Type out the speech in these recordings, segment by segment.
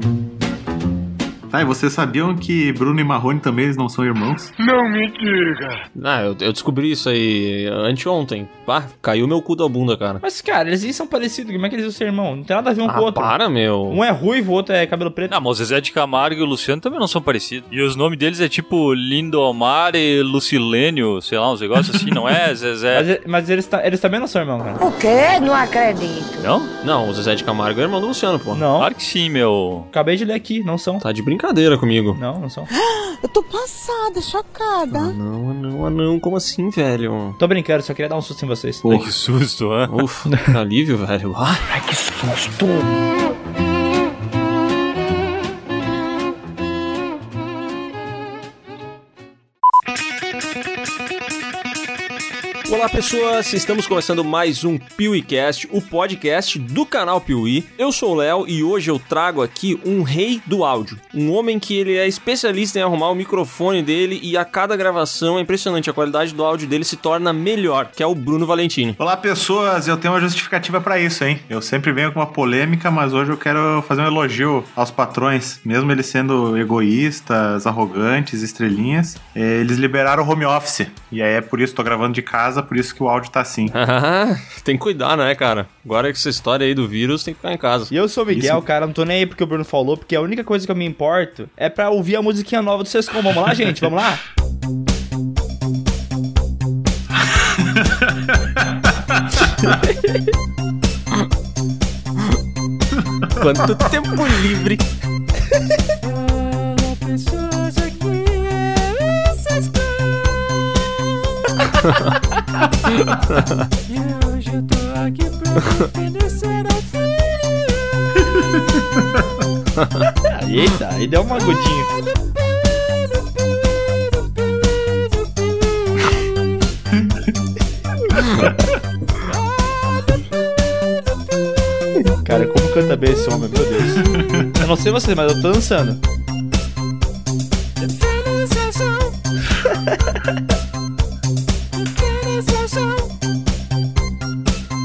thank you Tá, e vocês sabiam que Bruno e Marrone também eles não são irmãos? Não me diga. Ah, eu, eu descobri isso aí anteontem. Pá, caiu meu cu da bunda, cara. Mas, cara, eles nem são parecidos. Como é que eles vão ser irmão? Não tem nada a ver um com o Ah, outro. para, meu. Um é ruivo, o outro é cabelo preto. Não, mas o Zezé de Camargo e o Luciano também não são parecidos. E os nomes deles é tipo Lindomar e Lucilênio, sei lá, uns negócios assim, não é, Zezé? Mas, mas eles, eles também não são irmãos, cara. O quê? Não acredito. Não? Não, o Zezé de Camargo é irmão do Luciano, pô. Não. Claro que sim, meu. Acabei de ler aqui, não são. Tá de brincadeira comigo. Não, não são. Eu tô passada, Ah, chocada. não, ah, não, ah, não. Como assim, velho? Tô brincando, só queria dar um susto em vocês. Pô. Ai, que susto, hã? Ufa, que alívio, velho. Ah, Olá pessoas, estamos começando mais um PeeWeeCast, o podcast do canal Piuí. Eu sou o Léo e hoje eu trago aqui um rei do áudio, um homem que ele é especialista em arrumar o microfone dele e a cada gravação é impressionante, a qualidade do áudio dele se torna melhor, que é o Bruno Valentini. Olá, pessoas, eu tenho uma justificativa pra isso, hein? Eu sempre venho com uma polêmica, mas hoje eu quero fazer um elogio aos patrões, mesmo eles sendo egoístas, arrogantes, estrelinhas, eh, eles liberaram o home office. E aí é por isso que tô gravando de casa, por isso que o áudio tá assim. Ah, tem que cuidar, né, cara? Agora que essa história aí do vírus tem que ficar em casa. E eu sou o Miguel, Isso. cara, não tô nem aí porque o Bruno falou, porque a única coisa que eu me importo é pra ouvir a musiquinha nova do Sescom. Vamos lá, gente? Vamos lá? Quanto tempo livre. Eita, aí deu uma agudinho. Cara, como canta bem esse homem, meu Deus. Eu não sei você, mas eu tô dançando.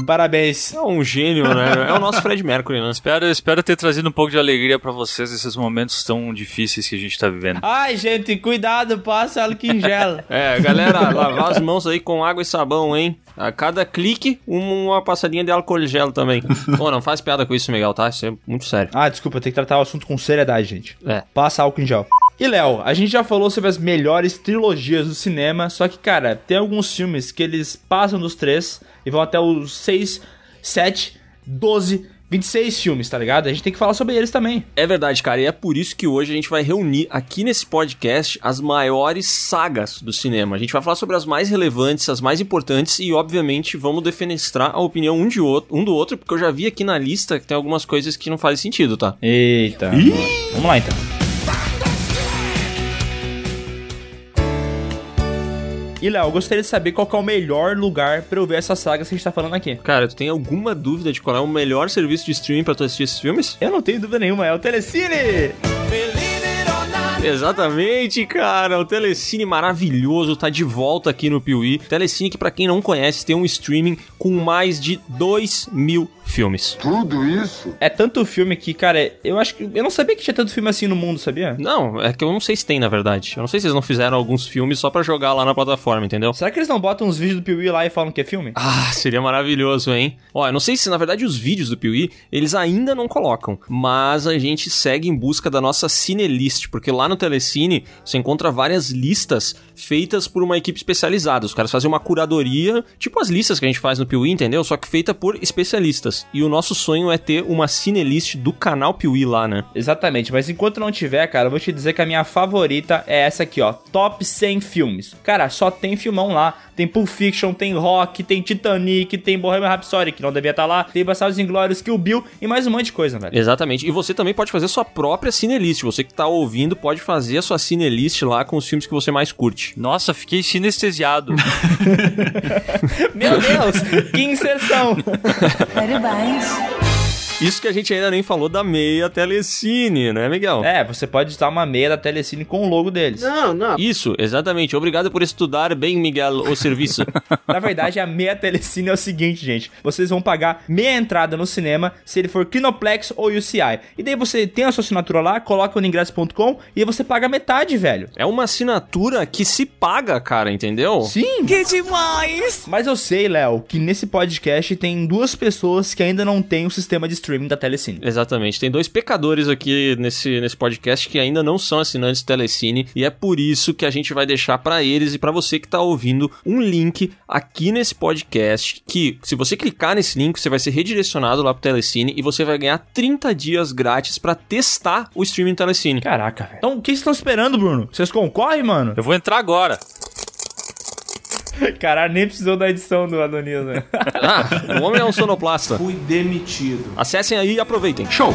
Parabéns. É um gênio, né? É o nosso Fred Mercury, né? Espero, espero ter trazido um pouco de alegria pra vocês nesses momentos tão difíceis que a gente tá vivendo. Ai, gente, cuidado, passa álcool em gel. É, galera, lavar as mãos aí com água e sabão, hein? A cada clique, uma passadinha de álcool gel também. Pô, não faz piada com isso, Miguel, tá? Isso é muito sério. Ah, desculpa, tem que tratar o assunto com seriedade, gente. É. Passa álcool em gel. E Léo, a gente já falou sobre as melhores trilogias do cinema, só que, cara, tem alguns filmes que eles passam dos três e vão até os 6, 7, 12, 26 filmes, tá ligado? A gente tem que falar sobre eles também. É verdade, cara, e é por isso que hoje a gente vai reunir aqui nesse podcast as maiores sagas do cinema. A gente vai falar sobre as mais relevantes, as mais importantes e, obviamente, vamos defenestrar a opinião um, de outro, um do outro, porque eu já vi aqui na lista que tem algumas coisas que não fazem sentido, tá? Eita. Vamos lá então. E Léo, eu gostaria de saber qual é o melhor lugar pra eu ver essas sagas que a gente tá falando aqui. Cara, tu tem alguma dúvida de qual é o melhor serviço de streaming pra tu assistir esses filmes? Eu não tenho dúvida nenhuma, é o Telecine! Exatamente, cara. O Telecine maravilhoso tá de volta aqui no Piuí. Telecine que, pra quem não conhece, tem um streaming com mais de 2 mil filmes. Tudo isso? É tanto filme que, cara, eu acho que. Eu não sabia que tinha tanto filme assim no mundo, sabia? Não, é que eu não sei se tem, na verdade. Eu não sei se eles não fizeram alguns filmes só pra jogar lá na plataforma, entendeu? Será que eles não botam uns vídeos do Piuí lá e falam que é filme? Ah, seria maravilhoso, hein? Ó, eu não sei se na verdade os vídeos do Piuí eles ainda não colocam, mas a gente segue em busca da nossa Cinelist, porque lá no Telecine você encontra várias listas feitas por uma equipe especializada. Os caras fazem uma curadoria, tipo as listas que a gente faz no Piuí, entendeu? Só que feita por especialistas. E o nosso sonho é ter uma Cinelist do canal Piuí lá, né? Exatamente, mas enquanto não tiver, cara, eu vou te dizer que a minha favorita é essa aqui, ó. Top 100 filmes. Cara, só tem filmão lá. Tem Pulp Fiction, tem Rock, tem Titanic, tem Bohemian Rhapsody, que não devia estar lá. Tem Bastardos Inglórios, Kill Bill e mais um monte de coisa, velho. Exatamente. E você também pode fazer sua própria Cinelist. Você que tá ouvindo pode fazer a sua Cinelist lá com os filmes que você mais curte. Nossa, fiquei sinestesiado. Meu Deus, que inserção! Parabéns. Isso que a gente ainda nem falou da meia Telecine, né, Miguel? É, você pode usar uma meia da Telecine com o logo deles. Não, não. Isso, exatamente. Obrigado por estudar bem, Miguel, o serviço. Na verdade, a meia Telecine é o seguinte, gente. Vocês vão pagar meia entrada no cinema se ele for Kinoplex ou UCI. E daí você tem a sua assinatura lá, coloca no ingresso.com e aí você paga metade, velho. é uma assinatura que se paga, cara, entendeu? Sim. Que demais! Mas eu sei, Léo, que nesse podcast tem duas pessoas que ainda não têm o sistema de streaming da Telecine. Exatamente. Tem dois pecadores aqui nesse, nesse podcast que ainda não são assinantes Telecine e é por isso que a gente vai deixar pra eles e pra você que tá ouvindo um link aqui nesse podcast que se você clicar nesse link, você vai ser redirecionado lá pro Telecine e você vai ganhar 30 dias grátis pra testar o streaming Telecine. Caraca, velho. Então, o que vocês estão esperando, Bruno? Vocês concorrem, mano? Eu vou entrar agora. Caralho, nem precisou da edição do Adonis, né? Ah, o homem é um sonoplasta. Fui demitido. Acessem aí e aproveitem. Show!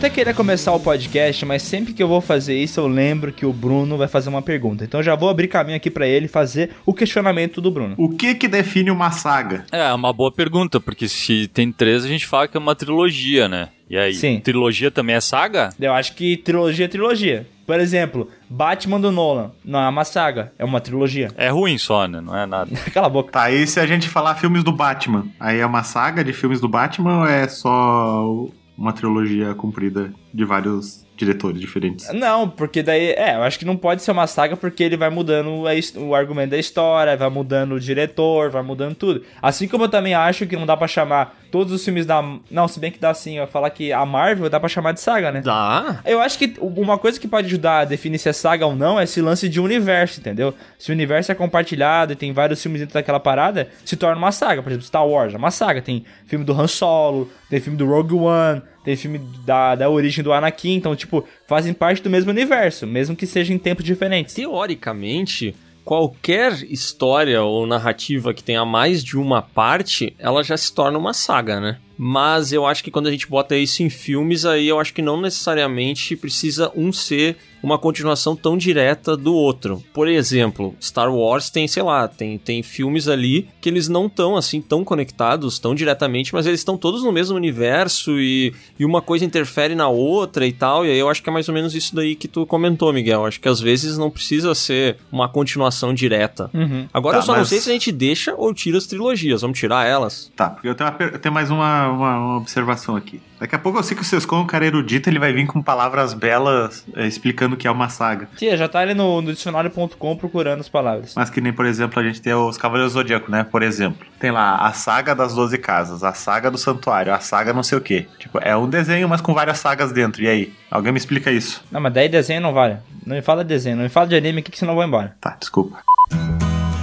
Até queria começar o podcast, mas sempre que eu vou fazer isso, eu lembro que o Bruno vai fazer uma pergunta. Então já vou abrir caminho aqui pra ele fazer o questionamento do Bruno. O que que define uma saga? É, uma boa pergunta, porque se tem três, a gente fala que é uma trilogia, né? E aí, Sim. trilogia também é saga? Eu acho que trilogia é trilogia. Por exemplo, Batman do Nolan não é uma saga, é uma trilogia. É ruim só, né? Não é nada. Cala a boca. Tá, e se a gente falar filmes do Batman? Aí é uma saga de filmes do Batman ou é só uma trilogia comprida de vários diretores diferentes? Não, porque daí, é, eu acho que não pode ser uma saga porque ele vai mudando a o argumento da história, vai mudando o diretor, vai mudando tudo. Assim como eu também acho que não dá pra chamar todos os filmes da. Não, se bem que dá sim, eu falar que a Marvel dá pra chamar de saga, né? Dá. Eu acho que uma coisa que pode ajudar a definir se é saga ou não é esse lance de universo, entendeu? Se o universo é compartilhado e tem vários filmes dentro daquela parada, se torna uma saga. Por exemplo, Star Wars é uma saga. Tem filme do Han Solo, tem filme do Rogue One, filme da, da origem do Anakin. Então, tipo, fazem parte do mesmo universo, mesmo que seja em tempos diferentes. Teoricamente, qualquer história ou narrativa que tenha mais de uma parte, ela já se torna uma saga, né? Mas eu acho que quando a gente bota isso em filmes, aí eu acho que não necessariamente precisa um ser uma continuação tão direta do outro. Por exemplo, Star Wars tem, sei lá, tem, tem filmes ali que eles não estão assim tão conectados, tão diretamente, mas eles estão todos no mesmo universo e, e uma coisa interfere na outra e tal. E aí eu acho que é mais ou menos isso daí que tu comentou, Miguel. Acho que às vezes não precisa ser uma continuação direta. Uhum. Agora Tá, eu só não mas- sei se a gente deixa ou tira as trilogias. Vamos tirar elas? Tá, porque eu tenho, uma eu tenho mais uma, uma, uma observação aqui. Daqui a pouco eu sei que o Sescon, um cara erudito, ele vai vir com palavras belas eh, explicando o que é uma saga. Tia, já tá ali no, no dicionário.com procurando as palavras. Mas que nem, por exemplo, a gente tem os Cavaleiros Zodíaco, né? Por exemplo. Tem lá a saga das 12 casas, a saga do santuário, a saga não sei o quê. Tipo, é um desenho, mas com várias sagas dentro. E aí? Alguém me explica isso? Não, mas daí desenho não vale. Não me fala de desenho, não me fala de anime aqui que senão eu vou embora. Tá, desculpa.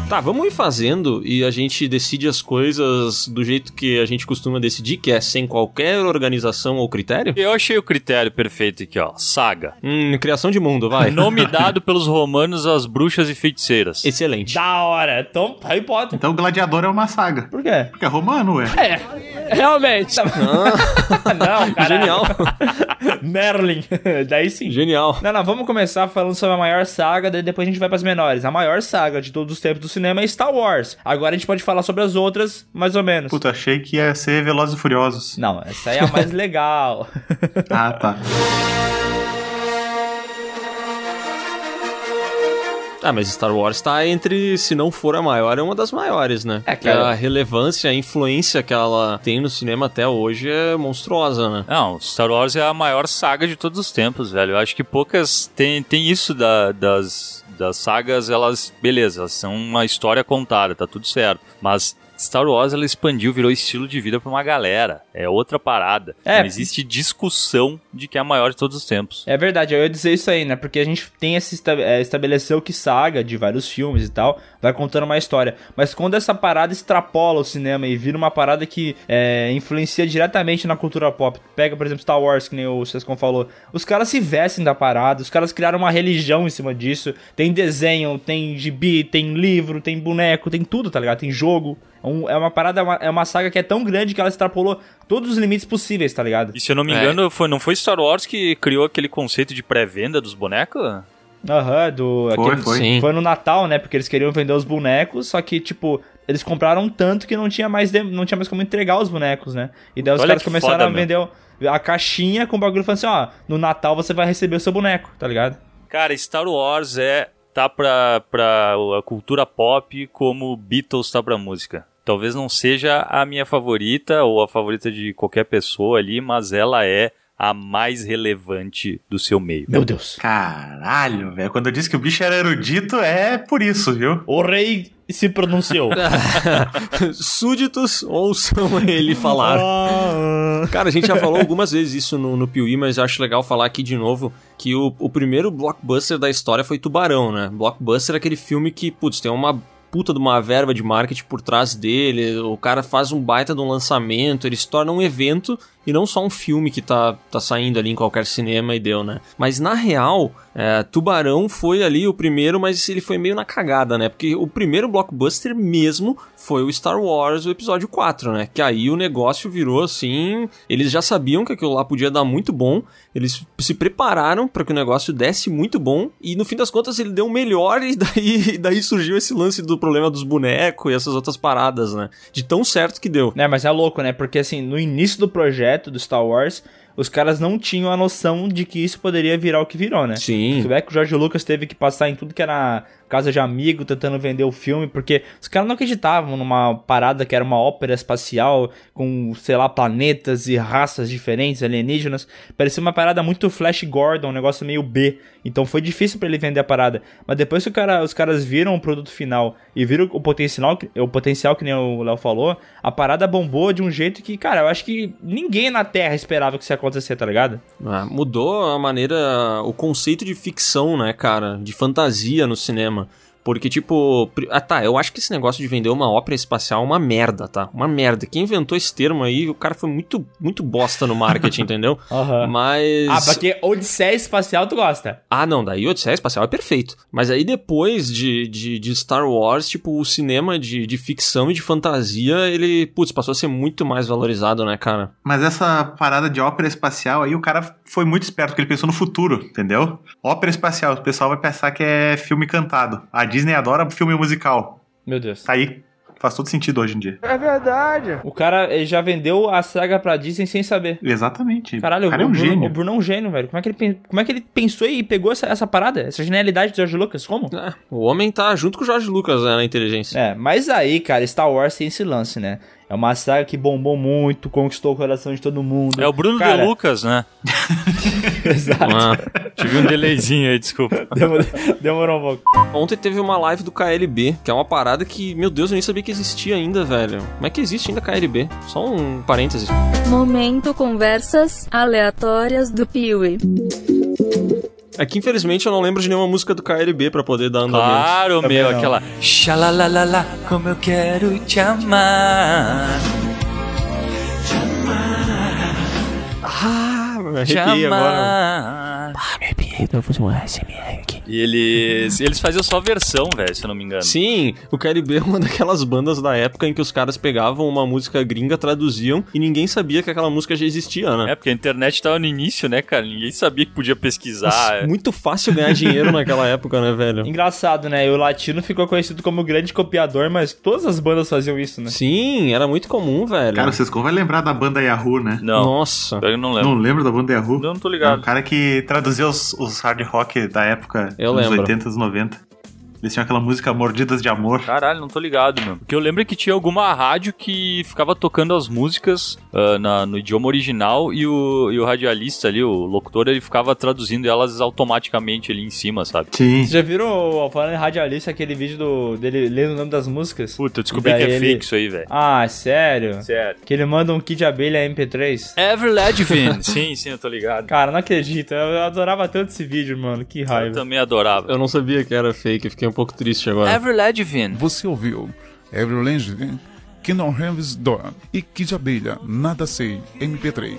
Tá, vamos ir fazendo e a gente decide as coisas do jeito que a gente costuma decidir, que é sem qualquer organização ou critério? Eu achei o critério perfeito aqui, ó. Saga. Hum, criação de mundo, vai. Nome dado pelos romanos às bruxas e feiticeiras. Excelente. Da hora! Então, Harry Potter. Então o Gladiador é uma saga. Por quê? Porque é romano, ué. Realmente. não, cara. Genial. Merlin. daí sim. Genial. Não, não, vamos começar falando sobre a maior saga, daí depois a gente vai pras menores. A maior saga de todos os tempos do cinema é Star Wars. Agora a gente pode falar sobre as outras, mais ou menos. Puta, achei que ia ser Velozes e Furiosos. Não, essa aí é a mais legal. Ah, tá. Ah, mas Star Wars tá entre, se não for a maior, é uma das maiores, né? É, cara. a relevância, a influência que ela tem no cinema até hoje é monstruosa, né? Não, Star Wars é a maior saga de todos os tempos, velho. Eu acho que poucas tem, tem isso da- das, das sagas, elas, beleza, são uma história contada, tá tudo certo. Mas Star Wars ela expandiu, virou estilo de vida pra uma galera. É outra parada. É. Não existe discussão de que é a maior de todos os tempos. É verdade, eu ia dizer isso aí, né? Porque a gente tem esse é, estabeleceu que saga de vários filmes e tal, vai contando uma história. Mas quando essa parada extrapola o cinema e vira uma parada que é, influencia diretamente na cultura pop, pega, por exemplo, Star Wars, que nem o Sescon falou, os caras se vestem da parada, os caras criaram uma religião em cima disso. Tem desenho, tem gibi, tem livro, tem boneco, tem tudo, tá ligado? Tem jogo. É um- É uma parada, é uma, é uma saga que é tão grande que ela extrapolou todos os limites possíveis, tá ligado? E se eu não me É. engano, foi, não foi Star Wars que criou aquele conceito de pré-venda dos bonecos? Aham, do. Foi, aquele- foi. Sim. Foi no Natal, né? Porque eles queriam vender os bonecos, só que, tipo, eles compraram tanto que não tinha mais, de- não tinha mais como entregar os bonecos, né? E daí os Olha caras que começaram foda, a vender o- a caixinha com o bagulho falando assim, ó, no Natal você vai receber o seu boneco, tá ligado? Cara, Star Wars é tá pra, pra a cultura pop como Beatles tá pra música. Talvez não seja a minha favorita ou a favorita de qualquer pessoa ali, mas ela é a mais relevante do seu meio. Meu Deus. Caralho, velho. Quando eu disse que o bicho era erudito, é por isso, viu? O rei se pronunciou. Súditos ouçam ele falar. Ah, Cara, a gente já falou algumas vezes isso no, no Piuí, mas eu acho legal falar aqui de novo que o, o primeiro blockbuster da história foi Tubarão, né? Blockbuster é aquele filme que, putz, tem uma puta de uma verba de marketing por trás dele, o cara faz um baita de um lançamento, ele se torna um evento e não só um filme que tá, tá saindo ali em qualquer cinema e deu, né? Mas na real, é, Tubarão foi ali o primeiro, mas ele foi meio na cagada, né? Porque o primeiro blockbuster mesmo foi o Star Wars, o episódio 4, né? Que aí o negócio virou assim. Eles já sabiam que aquilo lá podia dar muito bom, eles se prepararam para que o negócio desse muito bom, e no fim das contas ele deu o melhor, e daí, daí surgiu esse lance do problema dos bonecos e essas outras paradas, né? De tão certo que deu. né, mas é louco, né? Porque assim, no início do projeto do Star Wars, os caras não tinham a noção de que isso poderia virar o que virou, né? Sim. Tu vê que o Jorge Lucas teve que passar em tudo que era casa de amigo, tentando vender o filme, porque os caras não acreditavam numa parada que era uma ópera espacial, com, sei lá, planetas e raças diferentes, alienígenas. Parecia uma parada muito Flash Gordon, um negócio meio B. Então foi difícil pra ele vender a parada. Mas depois que cara, os caras viram o produto final e viram o potencial, que- o potencial que nem o Léo falou, a parada bombou de um jeito que, cara, eu acho que ninguém na Terra esperava que isso ia acontecer, tá ligado? Ah, mudou a maneira, o conceito de ficção, né, cara? De fantasia no cinema. Porque, tipo. Ah, tá. Eu acho que esse negócio de vender uma ópera espacial é uma merda, tá? Uma merda. Quem inventou esse termo aí, o cara foi muito, muito bosta no marketing, entendeu? Aham. Mas. Ah, porque Odisseia Espacial tu gosta. Ah, não, daí Odisseia Espacial é perfeito. Mas aí depois de, de, de Star Wars, tipo, o cinema de, de ficção e de fantasia, ele, putz, passou a ser muito mais valorizado, né, cara? Mas essa parada de ópera espacial aí, o cara foi muito esperto, porque ele pensou no futuro, entendeu? Ópera espacial, o pessoal vai pensar que é filme cantado. A Disney adora filme musical. Meu Deus. Tá aí. Faz todo sentido hoje em dia. O cara já vendeu a saga pra Disney sem saber. Exatamente. Caralho, o cara é o, um Bruno, gênio. o Bruno é um gênio, velho. Como é que ele, como é que ele pensou e pegou essa, essa parada? Essa genialidade do George Lucas? Como? É, o homem tá junto com o Jorge Lucas né, na inteligência. É, mas aí, cara, Star Wars tem esse lance, né? É uma saga que bombou muito, conquistou o coração de todo mundo. É o Bruno Cara, De Lucas, né? Exato. Ah. Tive um delayzinho aí, desculpa. Demorou, demorou um pouco. Ontem teve uma live do KLB, que é uma parada que, meu Deus, eu nem sabia que existia ainda, velho. Como é que existe ainda KLB? Só um parênteses. Momento conversas aleatórias do Piuí. É que infelizmente eu não lembro de nenhuma música do KLB pra poder dar andamento. Claro, Também meu, não. aquela. Xalalalala, como eu quero te amar. Ah, me Te arrepiei agora. Amar. E eles. Eles faziam só versão, velho, se eu não me engano. Sim, o KLB é uma daquelas bandas da época em que os caras pegavam uma música gringa, traduziam e ninguém sabia que aquela música já existia, né? É, porque a internet tava no início, né, cara? Ninguém sabia que podia pesquisar. Nossa, muito fácil ganhar dinheiro naquela época, né, velho? Engraçado, né? E o latino ficou conhecido como grande copiador, mas todas as bandas faziam isso, né? Sim, era muito comum, velho. Cara, o Sescon vai lembrar da banda Yahoo, né? Não, Nossa. eu não lembro. Não lembra da banda Yahoo? Não, não tô É ligado. o cara que traduziu os, os hard rock da época Eu dos lembro. 80 e 90. Eles tinham aquela música Mordidas de Amor. Caralho, não tô ligado, meu. Porque eu lembro que tinha alguma rádio que ficava tocando as músicas ah, na- no idioma original e o, e o radialista ali, o locutor, ele ficava traduzindo elas automaticamente ali em cima, sabe? Sim. Vocês já viram, falando em radialista, aquele vídeo do, dele lendo o nome das músicas? Puta, eu descobri que é ele- fake isso aí, velho. Ah, sério? Sério. Que ele manda um kit de abelha MP3? Ever Ledvin. sim, sim, eu tô ligado. Cara, não acredito. Eu adorava tanto esse vídeo, mano. Que Eu raiva. também adorava. Eu não sabia que era fake, fiquei um pouco triste agora. Ledvin. Você ouviu Every Land, Kingdom Heaven's Door e Kid Abelha, Nada Sei, MP3.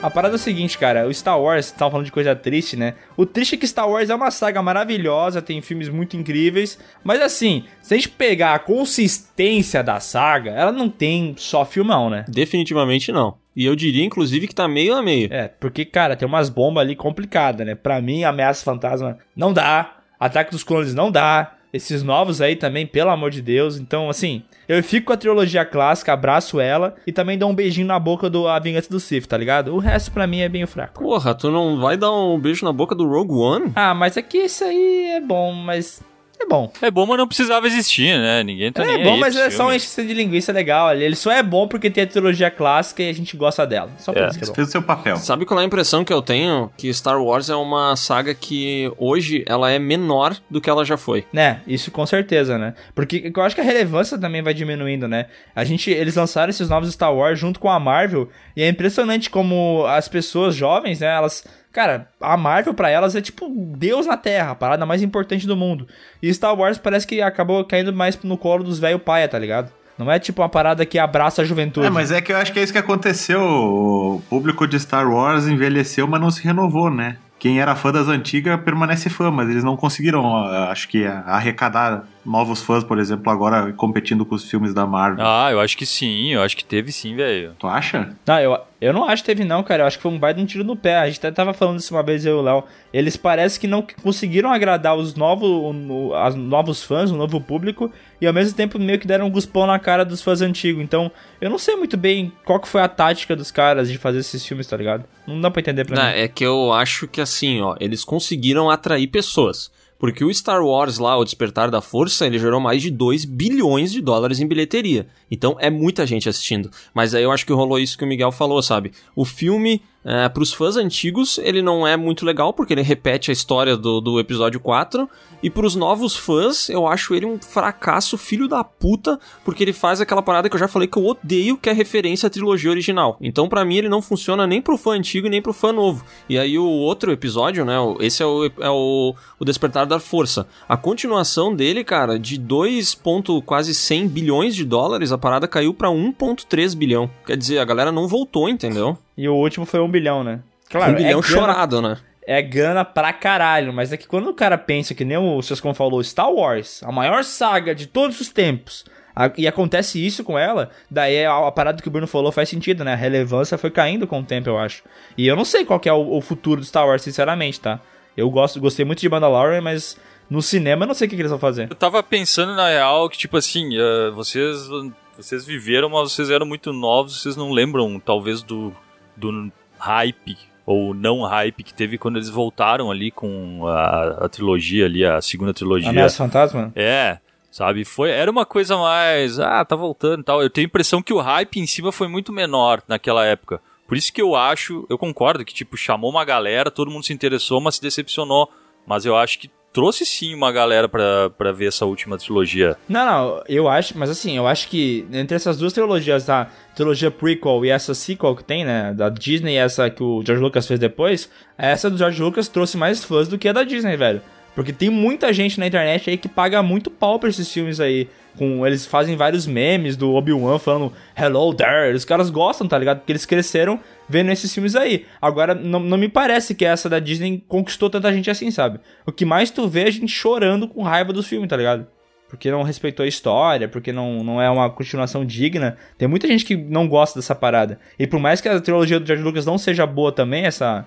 A parada é o seguinte, cara. O Star Wars, tava falando de coisa triste, né? O triste é que Star Wars é uma saga maravilhosa, tem filmes muito incríveis. Mas assim, se a gente pegar a consistência da saga, ela não tem só filmão, né? Definitivamente não. E eu diria, inclusive, que tá meio a meio. É, porque, cara, tem umas bombas ali complicadas, né? Pra mim, Ameaça Fantasma não dá. Ataque dos Clones não dá. Esses novos aí também, pelo amor de Deus. Então, assim, eu fico com a trilogia clássica, abraço ela e também dou um beijinho na boca do A Vingança do Sith, tá ligado? O resto pra mim é bem fraco. Porra, tu não vai dar um beijo na boca do Rogue One? Ah, mas é que isso aí é bom, mas é bom. É bom, mas não precisava existir, né? Ninguém tá nem É bom, aí mas é só um filmes. encheção de linguiça legal ali. Ele só é bom porque tem a trilogia clássica e a gente gosta dela. Só por É. isso que é bom. Fez o seu papel. Sabe qual é a impressão que eu tenho? Que Star Wars é uma saga que hoje ela é menor do que ela já foi. Né, isso com certeza, né? Porque eu acho que a relevância também vai diminuindo, né? A gente, eles lançaram esses novos Star Wars junto com a Marvel e é impressionante como as pessoas jovens, né, elas, cara, a Marvel pra elas é tipo Deus na Terra, a parada mais importante do mundo. E Star Wars parece que acabou caindo mais no colo dos velho paia, tá ligado? Não é tipo uma parada que abraça a juventude. É, mas é que eu acho que é isso que aconteceu. O público de Star Wars envelheceu, mas não se renovou, né? Quem era fã das antigas permanece fã, mas eles não conseguiram, acho que, arrecadar novos fãs, por exemplo, agora competindo com os filmes da Marvel. Ah, eu acho que sim, eu acho que teve sim, velho. Tu acha? Não, eu, eu não acho que teve não, cara. Eu acho que foi um baita um tiro no pé. A gente até tava falando isso uma vez, eu e o Léo. Eles parecem que não conseguiram agradar os novos, o- as novos fãs, o novo público, e ao mesmo tempo meio que deram um guspão na cara dos fãs antigos. Então, eu não sei muito bem qual que foi a tática dos caras de fazer esses filmes, tá ligado? Não dá pra entender pra Não, mim. é que eu acho que assim, ó, eles conseguiram atrair pessoas. Porque o Star Wars lá, o Despertar da Força, ele gerou mais de 2 bilhões de dólares em bilheteria. Então é muita gente assistindo. Mas aí eu acho que rolou isso que o Miguel falou, sabe? O filme, é, pros fãs antigos, ele não é muito legal, porque ele repete a história do, do episódio 4. E pros novos fãs, eu acho ele um fracasso filho da puta, porque ele faz aquela parada que eu já falei que eu odeio, que é referência à trilogia original. Então, pra mim, ele não funciona nem pro fã antigo e nem pro fã novo. E aí, o outro episódio, né? Esse é o, é o, o Despertar da Força. A continuação dele, cara, de 2. ponto quase 100 bilhões de dólares, a parada caiu pra 1,3 bilhão. Quer dizer, a galera não voltou, entendeu? E o último foi um bilhão, né? Claro, um bilhão é grana- chorado, né? é grana pra caralho, mas é que quando o cara pensa que nem o Sescon falou, Star Wars, a maior saga de todos os tempos, a- e acontece isso com ela, daí a, a parada que o Bruno falou faz sentido, né? A relevância foi caindo com o tempo, eu acho. E eu não sei qual que é o, o futuro do Star Wars, sinceramente, tá? Eu gosto, gostei muito de Mandalorian, mas no cinema eu não sei o que, que eles vão fazer. Eu tava pensando na real que, tipo assim, eh, vocês, vocês viveram, mas vocês eram muito novos, vocês não lembram, talvez, do, do hype ou não hype que teve quando eles voltaram ali com a, a trilogia ali, a segunda trilogia. Ameaça Fantasma? É, sabe? Foi, era uma coisa mais. Ah, tá voltando e tal. Eu tenho a impressão que o hype em cima foi muito menor naquela época. Por isso que eu acho, eu concordo que, tipo, chamou uma galera, todo mundo se interessou, mas se decepcionou. Mas eu acho que trouxe sim uma galera pra, pra ver essa última trilogia. Não, não, eu acho, mas assim, eu acho que entre essas duas trilogias, a trilogia prequel e essa sequel que tem, né, da Disney e essa que o George Lucas fez depois, essa do George Lucas trouxe mais fãs do que a da Disney, velho. Porque tem muita gente na internet aí que paga muito pau pra esses filmes aí. Com, eles fazem vários memes do Obi-Wan falando Hello there. Os caras gostam, tá ligado? Porque eles cresceram vendo esses filmes aí. Agora, não, não me parece que essa da Disney conquistou tanta gente assim, sabe? O que mais tu vê é a gente chorando com raiva dos filmes, tá ligado? Porque não respeitou a história, porque não, não é uma continuação digna. Tem muita gente que não gosta dessa parada. E por mais que a trilogia do George Lucas não seja boa também, essa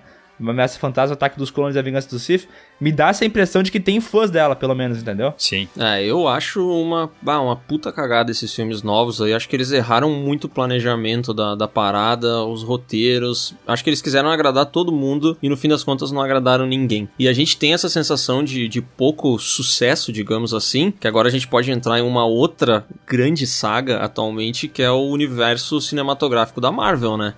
Ameaça Fantasma, Ataque dos Clones e a Vingança do Sith, me dá essa impressão de que tem fãs dela, pelo menos, entendeu? Sim. É, eu acho uma, bah, uma puta cagada esses filmes novos aí. Acho que eles erraram muito o planejamento da, da parada, os roteiros. Acho que eles quiseram agradar todo mundo e no fim das contas não agradaram ninguém. E a gente tem essa sensação de, de pouco sucesso, digamos assim, que agora a gente pode entrar em uma outra grande saga atualmente, que é o universo cinematográfico da Marvel, né?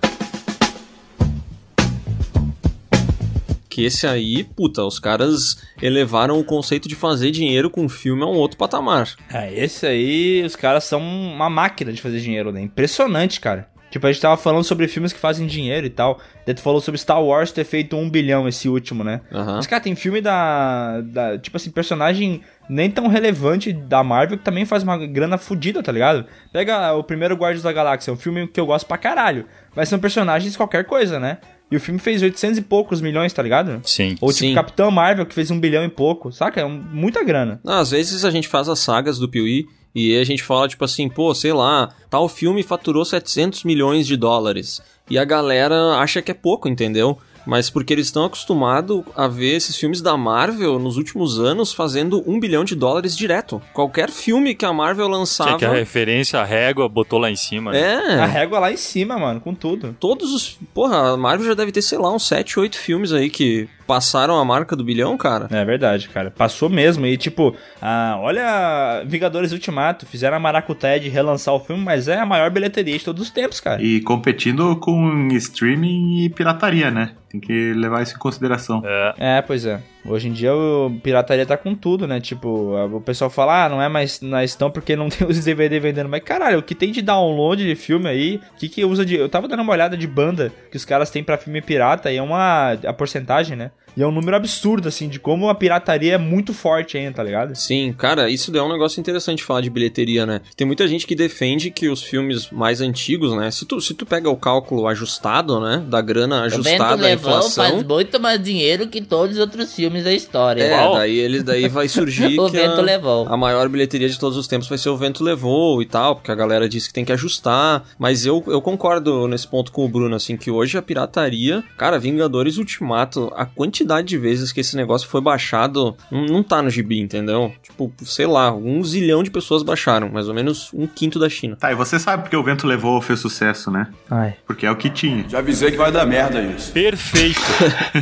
Que esse aí, puta, os caras elevaram o conceito de fazer dinheiro com filme a um outro patamar. É, esse aí, os caras são uma máquina de fazer dinheiro, né? Impressionante, cara. Tipo, a gente tava falando sobre filmes que fazem dinheiro e tal. Daí tu falou sobre Star Wars ter feito um bilhão esse último, né? Aham. Mas, cara, tem filme da, da. Tipo assim, personagem nem tão relevante da Marvel que também faz uma grana fodida, tá ligado? Pega o primeiro Guardiões da Galáxia, é um filme que eu gosto pra caralho. Mas são personagens qualquer coisa, né? E o filme fez 800 e poucos milhões, tá ligado? Sim. Ou tipo Sim. Capitão Marvel, que fez um bilhão e pouco, saca? É um- muita grana. Não, às vezes a gente faz as sagas do Piuí e a gente fala, tipo assim, pô, sei lá, tal filme faturou 700 milhões de dólares. E a galera acha que é pouco, entendeu? Mas porque eles estão acostumados a ver esses filmes da Marvel nos últimos anos fazendo um bilhão de dólares direto. Qualquer filme que a Marvel lançava. que a referência, a régua, botou lá em cima. né? É. A régua lá em cima, mano, com tudo. Todos os. Porra, a Marvel já deve ter, sei lá, uns 7, 8 filmes aí que passaram a marca do bilhão, cara. É verdade, cara. Passou mesmo. E tipo, ah, olha Vingadores Ultimato. Fizeram a maracutaia de relançar o filme, mas é a maior bilheteria de todos os tempos, cara. E competindo com streaming e pirataria, né? Tem que levar isso em consideração. É, pois é. Hoje em dia o pirataria tá com tudo, né? Tipo, o pessoal fala, ah, não é mais na Estão porque não tem os DVD vendendo. Mas caralho, o que tem de download de filme aí? O que que usa de. Eu tava dando uma olhada de banda que os caras têm pra filme pirata e é uma. a porcentagem, né? E é um número absurdo, assim, de como a pirataria é muito forte ainda, tá ligado? Sim, cara, isso é um negócio interessante falar de bilheteria, né? Tem muita gente que defende que os filmes mais antigos, né? Se tu, se tu pega o cálculo ajustado, né? Da grana Vento ajustada à Levou inflação. faz muito mais dinheiro que todos os outros filmes da história. É, daí eles daí vai surgir O que Vento a, Levou. a maior bilheteria de todos os tempos vai ser o Vento Levou e tal, porque a galera disse que tem que ajustar. Mas eu, eu concordo nesse ponto com o Bruno, assim, que hoje a pirataria, cara, Vingadores Ultimato, a quantidade de vezes que esse negócio foi baixado não, não tá no gibi, entendeu? Tipo, sei lá, um zilhão de pessoas baixaram, mais ou menos um quinto da China. Tá, e você sabe porque o Vento Levou fez sucesso, né? Ai. Porque é o que tinha. Já avisei que vai dar merda isso. Perfeito.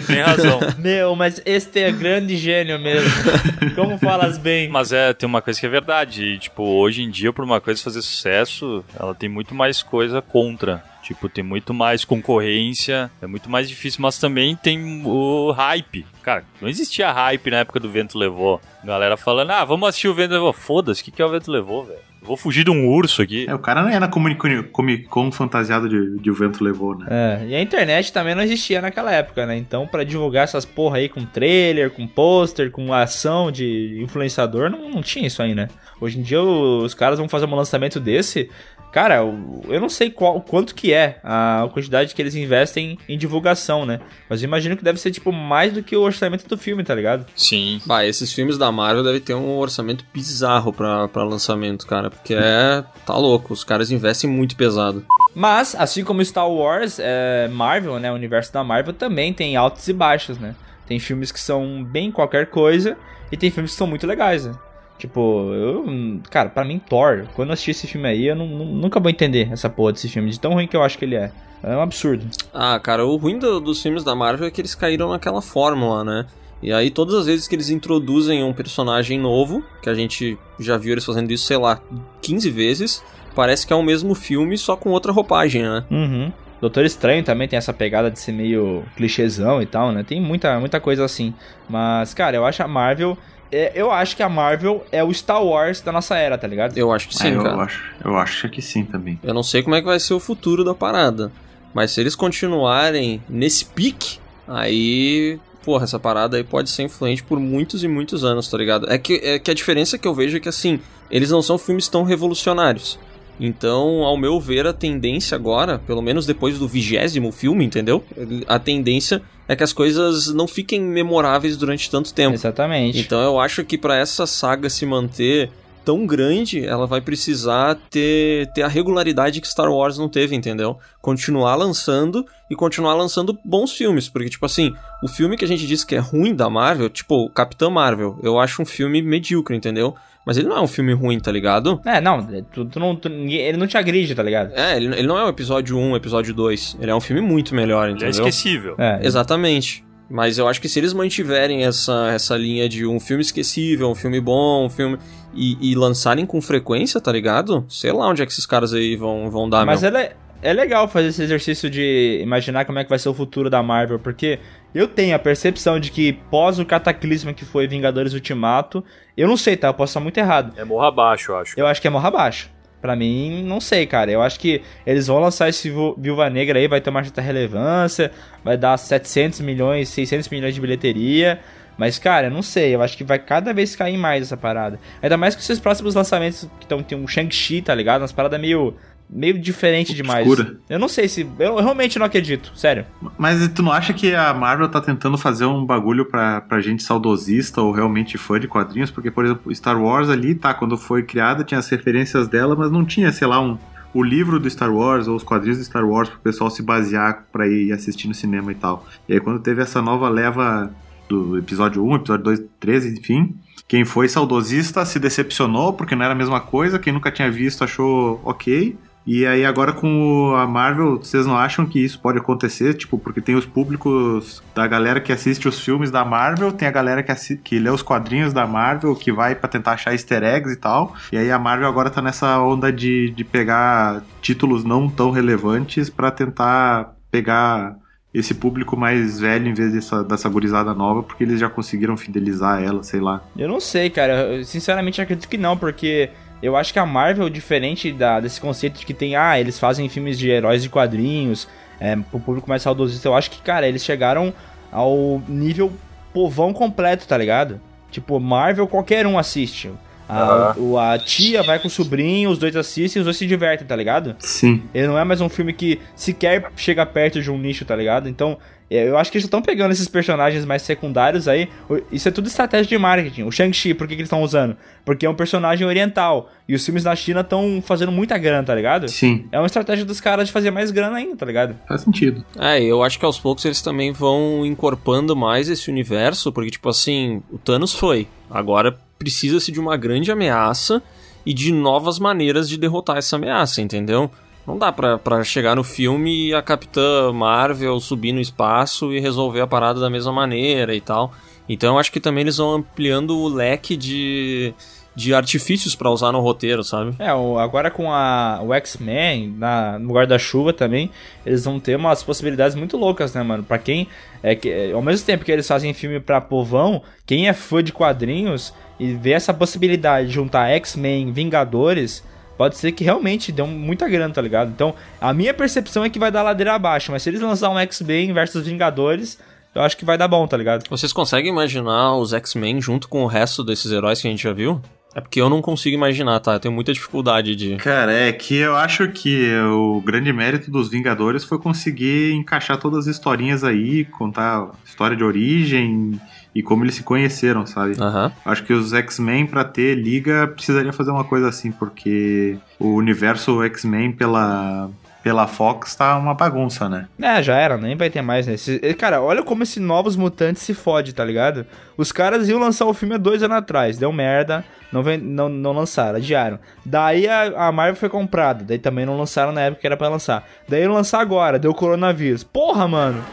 Tem razão. Meu, mas este é grande gênio mesmo. Como falas bem. Mas é, tem uma coisa que é verdade. e, Tipo, hoje em dia, por uma coisa fazer sucesso, ela tem muito mais coisa contra. Tipo, tem muito mais concorrência, é muito mais difícil, mas também tem o hype. Cara, não existia hype na época do Vento Levou. Galera falando, ah, vamos assistir o Vento Levou. Foda-se, o que, que é o Vento Levou, velho? Vou fugir de um urso aqui. É, o cara não ia na Comic Con, fantasiado de, de O Vento Levou, né? É, e a internet também não existia naquela época, né? Então, pra divulgar essas porra aí com trailer, com pôster, com ação de influenciador, não, não tinha isso aí, né? Hoje em dia os caras vão fazer um lançamento desse. Cara, eu eu não sei qual, quanto que é a quantidade que eles investem em divulgação, né? Mas eu imagino que deve ser, tipo, mais do que o orçamento do filme, tá ligado? Sim. Bah, esses filmes da Marvel devem ter um orçamento bizarro pra, pra lançamento, cara, porque é. tá louco, os caras investem muito pesado. Mas, assim como Star Wars, é, Marvel, né? O universo da Marvel também tem altos e baixos, né? Tem filmes que são bem qualquer coisa e tem filmes que são muito legais, né? Tipo, eu. Cara, pra mim, Thor, quando eu assisti esse filme aí, eu nu- nunca vou entender essa porra desse filme, de tão ruim que eu acho que ele é. É um absurdo. Ah, cara, o ruim do- dos filmes da Marvel é que eles caíram naquela fórmula, né? E aí, todas as vezes que eles introduzem um personagem novo, que a gente já viu eles fazendo isso, sei lá, 15 vezes, parece que é o mesmo filme, só com outra roupagem, né? Uhum. Doutor Estranho também tem essa pegada de ser meio clichêzão e tal, né? Tem muita, muita coisa assim. Mas, cara, eu acho a Marvel. É, eu acho que a Marvel é o StarArs da nossa era, tá ligado? Eu acho que sim, Ah, eu, cara. acho, eu acho que sim também. Eu não sei como é que vai ser o futuro da parada. Mas se eles continuarem nesse pique, aí. Porra, essa parada aí pode ser influente por muitos e muitos anos, tá ligado? É que, é que a diferença que eu vejo é que, assim, eles não são filmes tão revolucionários. Então, ao meu ver, a tendência agora, pelo menos depois do vigésimo filme, entendeu? A tendência é que as coisas não fiquem memoráveis durante tanto tempo. Exatamente. Então eu acho que pra essa saga se manter tão grande, ela vai precisar ter, ter a regularidade que Star Wars não teve, entendeu? Continuar lançando e continuar lançando bons filmes, porque, tipo assim, o filme que a gente disse que é ruim da Marvel, tipo, Capitã Marvel, eu acho um filme medíocre, entendeu? Mas ele não é um filme ruim, tá ligado? É, não, tu, tu não tu- ele não te agride, tá ligado? É, ele, ele não é o episódio 1, episódio 2. Ele é um filme muito melhor, Ele é entendeu? esquecível. É, Exatamente. Mas eu acho que se eles mantiverem essa, essa linha de um filme esquecível, um filme bom, um filme. E, e lançarem com frequência, tá ligado? Sei lá onde é que esses caras aí vão, vão dar, Mas meu. ela é, é legal fazer esse exercício de imaginar como é que vai ser o futuro da Marvel, porque eu tenho a percepção de que pós o cataclisma que foi Vingadores Ultimato, eu não sei, tá? Eu posso estar muito errado. É morra abaixo, eu acho. Eu acho que é morra abaixo. Pra mim, não sei, cara. Eu acho que eles vão lançar esse Viú- Viúva Negra aí, vai ter uma certa relevância, vai dar 700 milhões, 600 milhões de bilheteria. Mas, cara, eu não sei. Eu acho que vai cada vez cair mais essa parada. Ainda mais com esses próximos lançamentos que estão tem um Shang-Chi, tá ligado? Umas paradas meio, meio diferente demais. Obscura. Eu não sei se. Eu realmente não acredito, sério. Mas tu não acha que a Marvel tá tentando fazer um bagulho pra, pra gente saudosista ou realmente fã de quadrinhos? Porque, por exemplo, Star Wars ali, tá, quando foi criada tinha as referências dela, mas não tinha, sei lá, um, o livro do Star Wars ou os quadrinhos do Star Wars pro pessoal se basear pra ir assistir no cinema e tal. E aí quando teve essa nova leva do episódio 1, episódio 2, 13, enfim... Quem foi saudosista se decepcionou porque não era a mesma coisa, quem nunca tinha visto achou ok. E aí agora com a Marvel, vocês não acham que isso pode acontecer? Tipo, porque tem os públicos da galera que assiste os filmes da Marvel, tem a galera que, que lê os quadrinhos da Marvel, que vai pra tentar achar easter eggs e tal. E aí a Marvel agora tá nessa onda de, de pegar títulos não tão relevantes pra tentar pegar esse público mais velho em vez dessa, dessa gurizada nova, porque eles já conseguiram fidelizar ela, sei lá. Eu não sei, cara. Eu sinceramente acredito que não, porque eu acho que a Marvel, diferente da, desse conceito de que tem, ah, eles fazem filmes de heróis de quadrinhos, é, pro público mais saudosista, eu acho que, cara, eles chegaram ao nível povão completo, tá ligado? Tipo, Marvel qualquer um assiste. A, o- a tia vai com o sobrinho, os dois assistem, os dois se divertem, tá ligado? Sim. Ele não é mais um filme que sequer chega perto de um nicho, tá ligado? Então, eu acho que eles estão pegando esses personagens mais secundários aí. Isso é tudo estratégia de marketing. O Shang-Chi, por que, que eles estão usando? Porque é um personagem oriental. E os filmes na China estão fazendo muita grana, tá ligado? Sim, É uma estratégia dos caras de fazer mais grana ainda, tá ligado? faz sentido. É, eu acho que aos poucos eles também vão incorporando mais esse universo, porque, tipo assim, o Thanos foi. Agora precisa-se de uma grande ameaça e de novas maneiras de derrotar essa ameaça, entendeu? Não dá pra, chegar no filme e a Capitã Marvel subir no espaço e resolver a parada da mesma maneira e tal. Então eu acho que também eles vão ampliando o leque de, de artifícios pra usar no roteiro, sabe? É, agora com a, o X-Men no guarda-chuva também, eles vão ter umas possibilidades muito loucas, né, mano? Pra quem. É, que, é, ao mesmo tempo que eles fazem filme pra povão, quem é fã de quadrinhos e vê essa possibilidade de juntar X-Men, Vingadores, pode ser que realmente dê muita grana, tá ligado? Então, a minha percepção é que vai dar ladeira abaixo, mas se eles lançar um X-Men versus Vingadores, eu acho que vai dar bom, tá ligado? Vocês conseguem imaginar os X-Men junto com o resto desses heróis que a gente já viu? É porque eu não consigo imaginar, tá? Eu tenho muita dificuldade de. Cara, é que eu acho que o grande mérito dos Vingadores foi conseguir encaixar todas as historinhas aí, contar a história de origem e como eles se conheceram, sabe? Aham. Acho que os X-Men, pra ter liga, precisaria fazer uma coisa assim, porque o universo X-Men pela, pela Fox tá uma bagunça, né? É, já era, nem vai ter mais, né? Esse- cara, olha como esse Novos Mutantes se fode, tá ligado? Os caras iam lançar o filme há dois anos atrás, deu merda, não, ven- não, não lançaram, adiaram. Daí a, a Marvel foi comprada, daí também não lançaram na época que era pra lançar. Daí iam lançar agora, deu coronavírus. Porra, mano!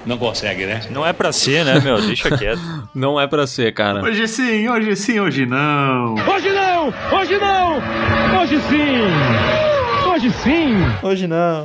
Não é pra ser, né, meu? Deixa quieto. Não é pra ser, cara. Hoje sim, hoje sim, hoje não. Hoje não.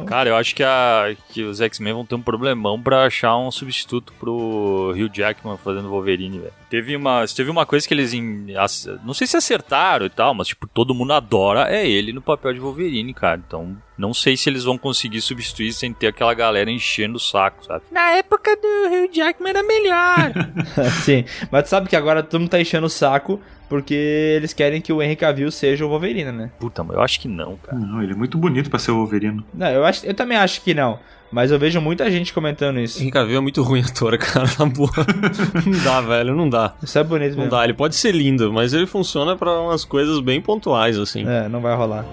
Cara, eu acho que, a, que os X-Men vão ter um problemão pra achar um substituto pro Hugh Jackman fazendo Wolverine, velho. Teve uma, teve uma coisa que eles. em- ac- não sei se acertaram e tal, mas, tipo, todo mundo adora é ele no papel de Wolverine, cara. Então, Não sei se eles vão conseguir substituir sem ter aquela galera enchendo o saco, sabe? Na época do Hugh Jackman era melhor. Sim, mas tu sabe que agora todo mundo tá enchendo o saco porque eles querem que o Henry Cavill seja o Wolverine, né? Puta, mas eu acho que não, cara. Não, ele é muito bonito pra ser o Wolverino. Não, eu, acho, eu também acho que não. Mas eu vejo muita gente comentando isso. Henry Cavill é muito ruim ator, cara, na boa. não dá, velho, não dá. Isso é bonito Não mesmo. dá, ele pode ser lindo, mas ele funciona pra umas coisas bem pontuais, assim. É, não vai rolar.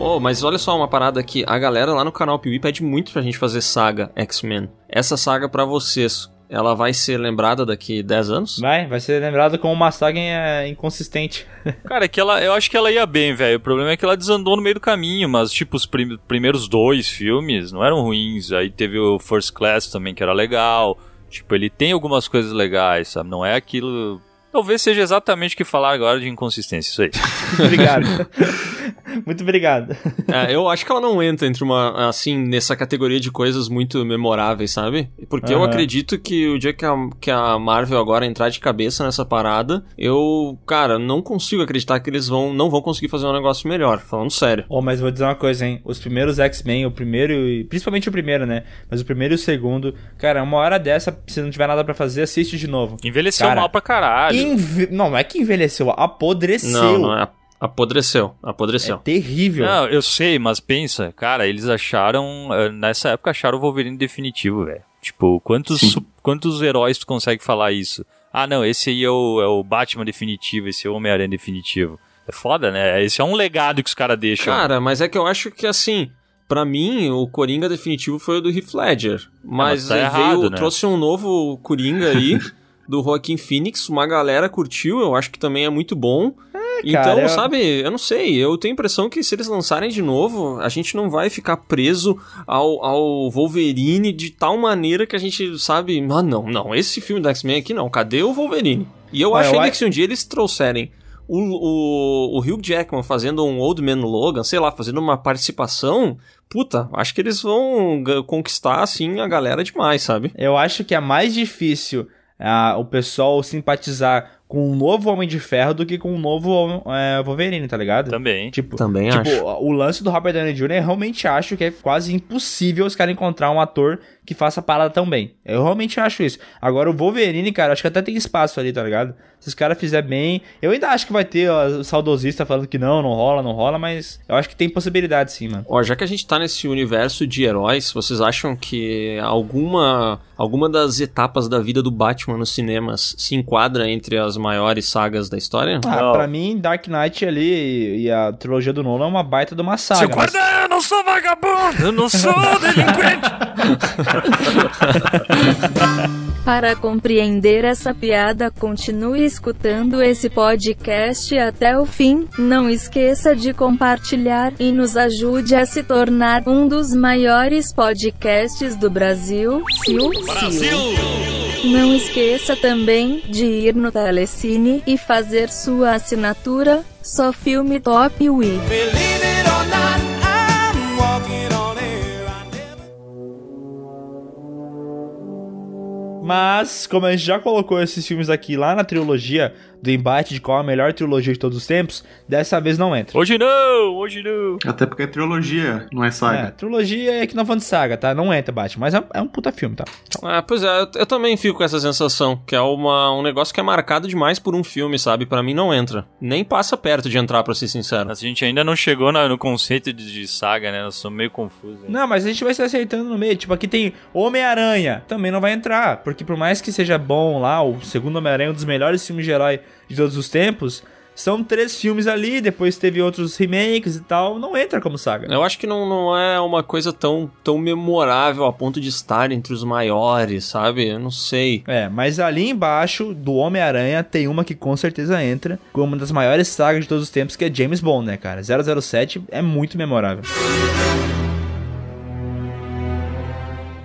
Oh, mas olha só uma parada aqui. A galera lá no canal Piuí pede muito pra gente fazer saga X-Men. Essa saga pra vocês, ela vai ser lembrada daqui 10 anos? Vai, vai ser lembrado como uma saga é, inconsistente. Cara, é que ela, eu acho que ela ia bem, velho. O problema é que ela desandou no meio do caminho, mas, tipo, os prim- primeiros dois filmes não eram ruins. Aí teve o First Class também, que era legal. Tipo, ele tem algumas coisas legais, sabe? Não é aquilo. Talvez seja exatamente o que falar agora de inconsistência, isso aí. obrigado. Muito obrigado. É, eu acho que ela não entra entre uma, assim, nessa categoria de coisas muito memoráveis, sabe? Porque eu Aham. acredito que o dia que a, que a Marvel agora entrar de cabeça nessa parada, eu, cara, não consigo acreditar que eles vão, não vão conseguir fazer um negócio melhor, falando sério. Oh, mas vou dizer uma coisa, hein? Os primeiros X-Men, o primeiro e. Principalmente o primeiro, né? Mas o primeiro e o segundo. Cara, uma hora dessa, se não tiver nada pra fazer, assiste de novo. Envelheceu Cara, mal pra caralho. Não, não é que envelheceu, apodreceu. Não, não é. Apodreceu, É apodreceu. terrível. Não, eu sei, mas pensa, cara, eles acharam, eh, nessa época acharam o Wolverine definitivo, velho. Tipo, quantos, quantos heróis tu consegue falar isso? Ah, não, esse aí é o, é o Batman definitivo, esse é o Homem-Aranha definitivo. É foda, né? Esse é um legado que os caras deixam. Cara, mas é que eu acho que assim, pra mim, o Coringa definitivo foi o do Heath Ledger. Mas, mas tá ele errado, veio, né? trouxe um novo Coringa aí, do Joaquim Phoenix, uma galera curtiu, eu acho que também é muito bom. Então, cara, eu- sabe, eu não sei, eu tenho a impressão que se eles lançarem de novo, a gente não vai ficar preso ao, ao Wolverine de tal maneira que a gente sabe, ah não, não, esse filme do X-Men aqui não, cadê o Wolverine? E eu Olha, acho ainda que se um dia eles trouxerem o, o, o Hugh Jackman fazendo um Old Man Logan, sei lá, fazendo uma participação, puta, acho que eles vão conquistar, assim, a galera demais, sabe? Eu acho que é mais difícil ah, o pessoal simpatizar com um novo Homem de Ferro do que com um novo é, Wolverine, tá ligado? Também. Tipo, Também tipo, acho. o lance do Robert Downey Jr. eu realmente acho que é quase impossível os caras encontrar um ator que faça a parada tão bem. Eu realmente acho isso. Agora o Wolverine, cara, acho que até tem espaço ali, tá ligado? Se os caras fizerem bem. Eu ainda acho que vai ter ó, o saudosista falando que não, não rola, não rola, mas eu acho que tem possibilidade sim, mano. Ó, já que a gente tá nesse universo de heróis, vocês acham que alguma, alguma das etapas da vida do Batman nos cinemas se enquadra entre as maiores sagas da história? Ah, Não. pra mim, Dark Knight ali e, e a trilogia do Nolan é uma baita de uma saga. Seu mas- guarda, eu não sou vagabundo, eu não sou delinquente. Para compreender essa piada, continue escutando esse podcast até o fim. Não esqueça de compartilhar e nos ajude a se tornar um dos maiores podcasts do Brasil. Fiu, fiu. Não esqueça também de ir no Telecine e fazer sua assinatura. Só filme top Wii. Mas, como a gente já colocou esses filmes aqui lá na trilogia do embate de qual a melhor trilogia de todos os tempos, dessa vez não entra. Hoje não, hoje não. Até porque é trilogia, não é É, saga. trilogia é que não falando de saga, tá? Não entra, Batman. Mas é, é um puta filme, tá? Ah, pois é, eu, eu também fico com essa sensação, que é uma, um negócio que é marcado demais por um filme, sabe? Pra mim não entra. Nem passa perto de entrar, pra ser sincero. A gente ainda não chegou na- no conceito de, de saga, né? Nós somos meio confusos. ainda. Não, mas a gente vai se acertando no meio. Tipo, aqui tem Homem-Aranha. Também não vai entrar. Porque por mais que seja bom lá, o segundo Homem-Aranha, um dos melhores filmes de herói de todos os tempos, são três filmes ali. Depois teve outros remakes e tal. Não entra como saga. Eu acho que não, não é uma coisa tão, tão memorável a ponto de estar entre os maiores, sabe? Eu não sei. É, mas ali embaixo do Homem-Aranha tem uma que com certeza entra como uma das maiores sagas de todos os tempos, que é James Bond, né, cara? 007 é muito memorável.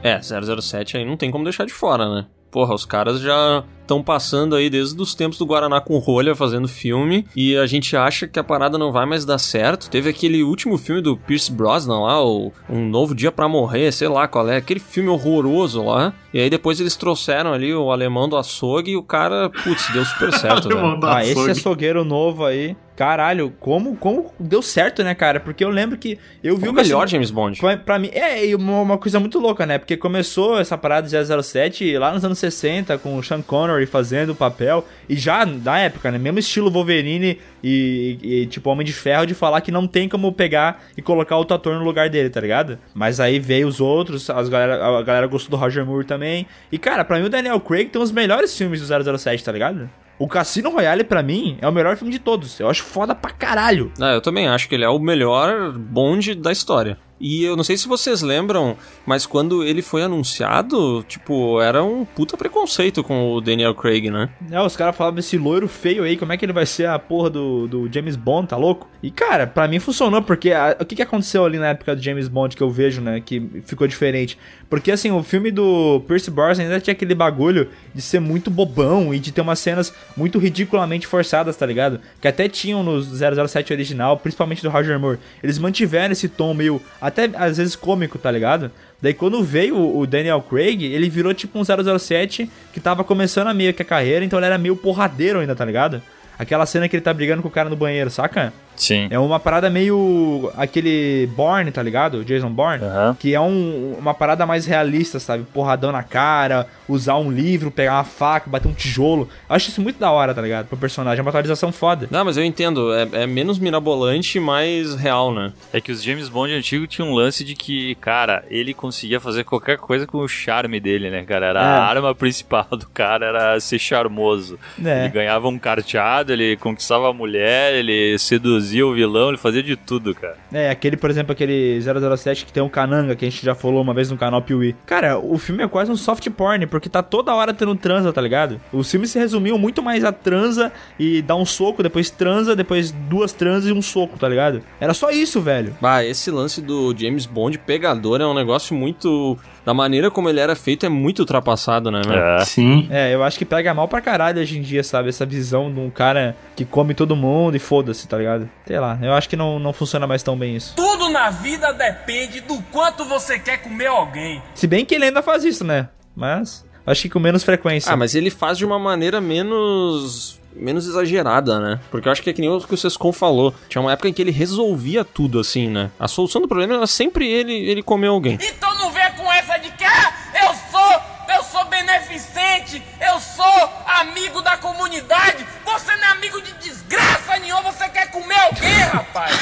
É, 007 aí não tem como deixar de fora, né? Porra, os caras já estão passando aí desde os tempos do Guaraná com rolha fazendo filme e a gente acha que a parada não vai mais dar certo. Teve aquele último filme do Pierce Brosnan lá, o Um Novo Dia Pra Morrer, sei lá qual é, aquele filme horroroso lá. E aí depois eles trouxeram ali o alemão do açougue e o cara, putz, deu super certo, velho. Ah, esse açougue. açougueiro novo aí. caralho, como, como deu certo, né, cara? Porque eu lembro que eu vi o o melhor Cassino- James Bond. Pra, pra mim, é uma, uma coisa muito louca, né? Porque começou essa parada de 007 lá nos anos 60, com o Sean Connery fazendo o papel. E já na época, né? Mesmo estilo Wolverine e, e, e, tipo Homem de Ferro, de falar que não tem como pegar e colocar outro ator no lugar dele, tá ligado? Mas aí veio os outros, as galera, a galera gostou do Roger Moore também. E cara, pra mim o Daniel Craig tem os melhores filmes do 007, tá ligado? O Cassino Royale, pra mim, é o melhor filme de todos. Eu acho foda pra caralho. É, eu também acho que ele é o melhor Bond da história. E eu não sei se vocês lembram, mas quando ele foi anunciado, tipo, era um puta preconceito com o Daniel Craig, né? É, os caras falavam desse loiro feio aí, como é que ele vai ser a porra do, do James Bond, tá louco? E, cara, pra mim funcionou, porque a- o que, que aconteceu ali na época do James Bond que eu vejo, né, que ficou diferente? Porque, assim, o filme do Pierce Brosnan ainda tinha aquele bagulho de ser muito bobão e de ter umas cenas muito ridiculamente forçadas, tá ligado? Que até tinham no 007 original, principalmente do Roger Moore. Eles mantiveram esse tom meio, até às vezes cômico, tá ligado? Daí quando veio o Daniel Craig, ele virou tipo um 007 que tava começando a meio que a carreira, então ele era meio porradeiro ainda, tá ligado? Aquela cena que ele tá brigando com o cara no banheiro, saca? Sim. É uma parada meio. aquele Bourne, tá ligado? Jason Bourne. Aham. Que é um- uma parada mais realista, sabe? Porradão na cara, usar um livro, pegar uma faca, bater um tijolo. Eu acho isso muito da hora, tá ligado? Pro personagem. É uma atualização foda. Não, mas eu entendo, é, é menos mirabolante, mais real, né? É que os James Bond antigos tinham um lance de que, cara, ele conseguia fazer qualquer coisa com o charme dele, né, cara? Era É. a arma principal do cara, era ser charmoso. É. Ele ganhava um carteado, ele conquistava a mulher, ele seduzia o vilão, ele fazia de tudo, cara. É, aquele, por exemplo, aquele 007 que tem um cananga, que a gente já falou uma vez no canal Piuí. Cara, o filme é quase um soft porn, porque tá toda hora tendo transa, tá ligado? Os filmes se resumiam muito mais a transa e dar um soco, depois transa, depois duas transas e um soco, tá ligado? Era só isso, velho. Bah, esse lance do James Bond pegador é um negócio muito. Da maneira como ele era feito, é muito ultrapassado, né, meu? É. Sim. É, eu acho que pega mal pra caralho hoje em dia, sabe? Essa visão de um cara que come todo mundo e foda-se, tá ligado? Sei lá, eu acho que não, não funciona mais tão bem isso. Tudo na vida depende do quanto você quer comer alguém. Se bem que ele ainda faz isso, né? Mas acho que com menos frequência. Ah, mas ele faz de uma maneira menos. Menos exagerada, né? Porque eu acho que é que nem o que o Sescon falou. Tinha uma época em que ele resolvia tudo, assim, né? A solução do problema era sempre ele, ele comer alguém. Então não venha com essa de que ah, eu sou, eu sou beneficente, eu sou amigo da comunidade. Você não é amigo de desgraça nenhuma, você quer comer alguém, rapaz.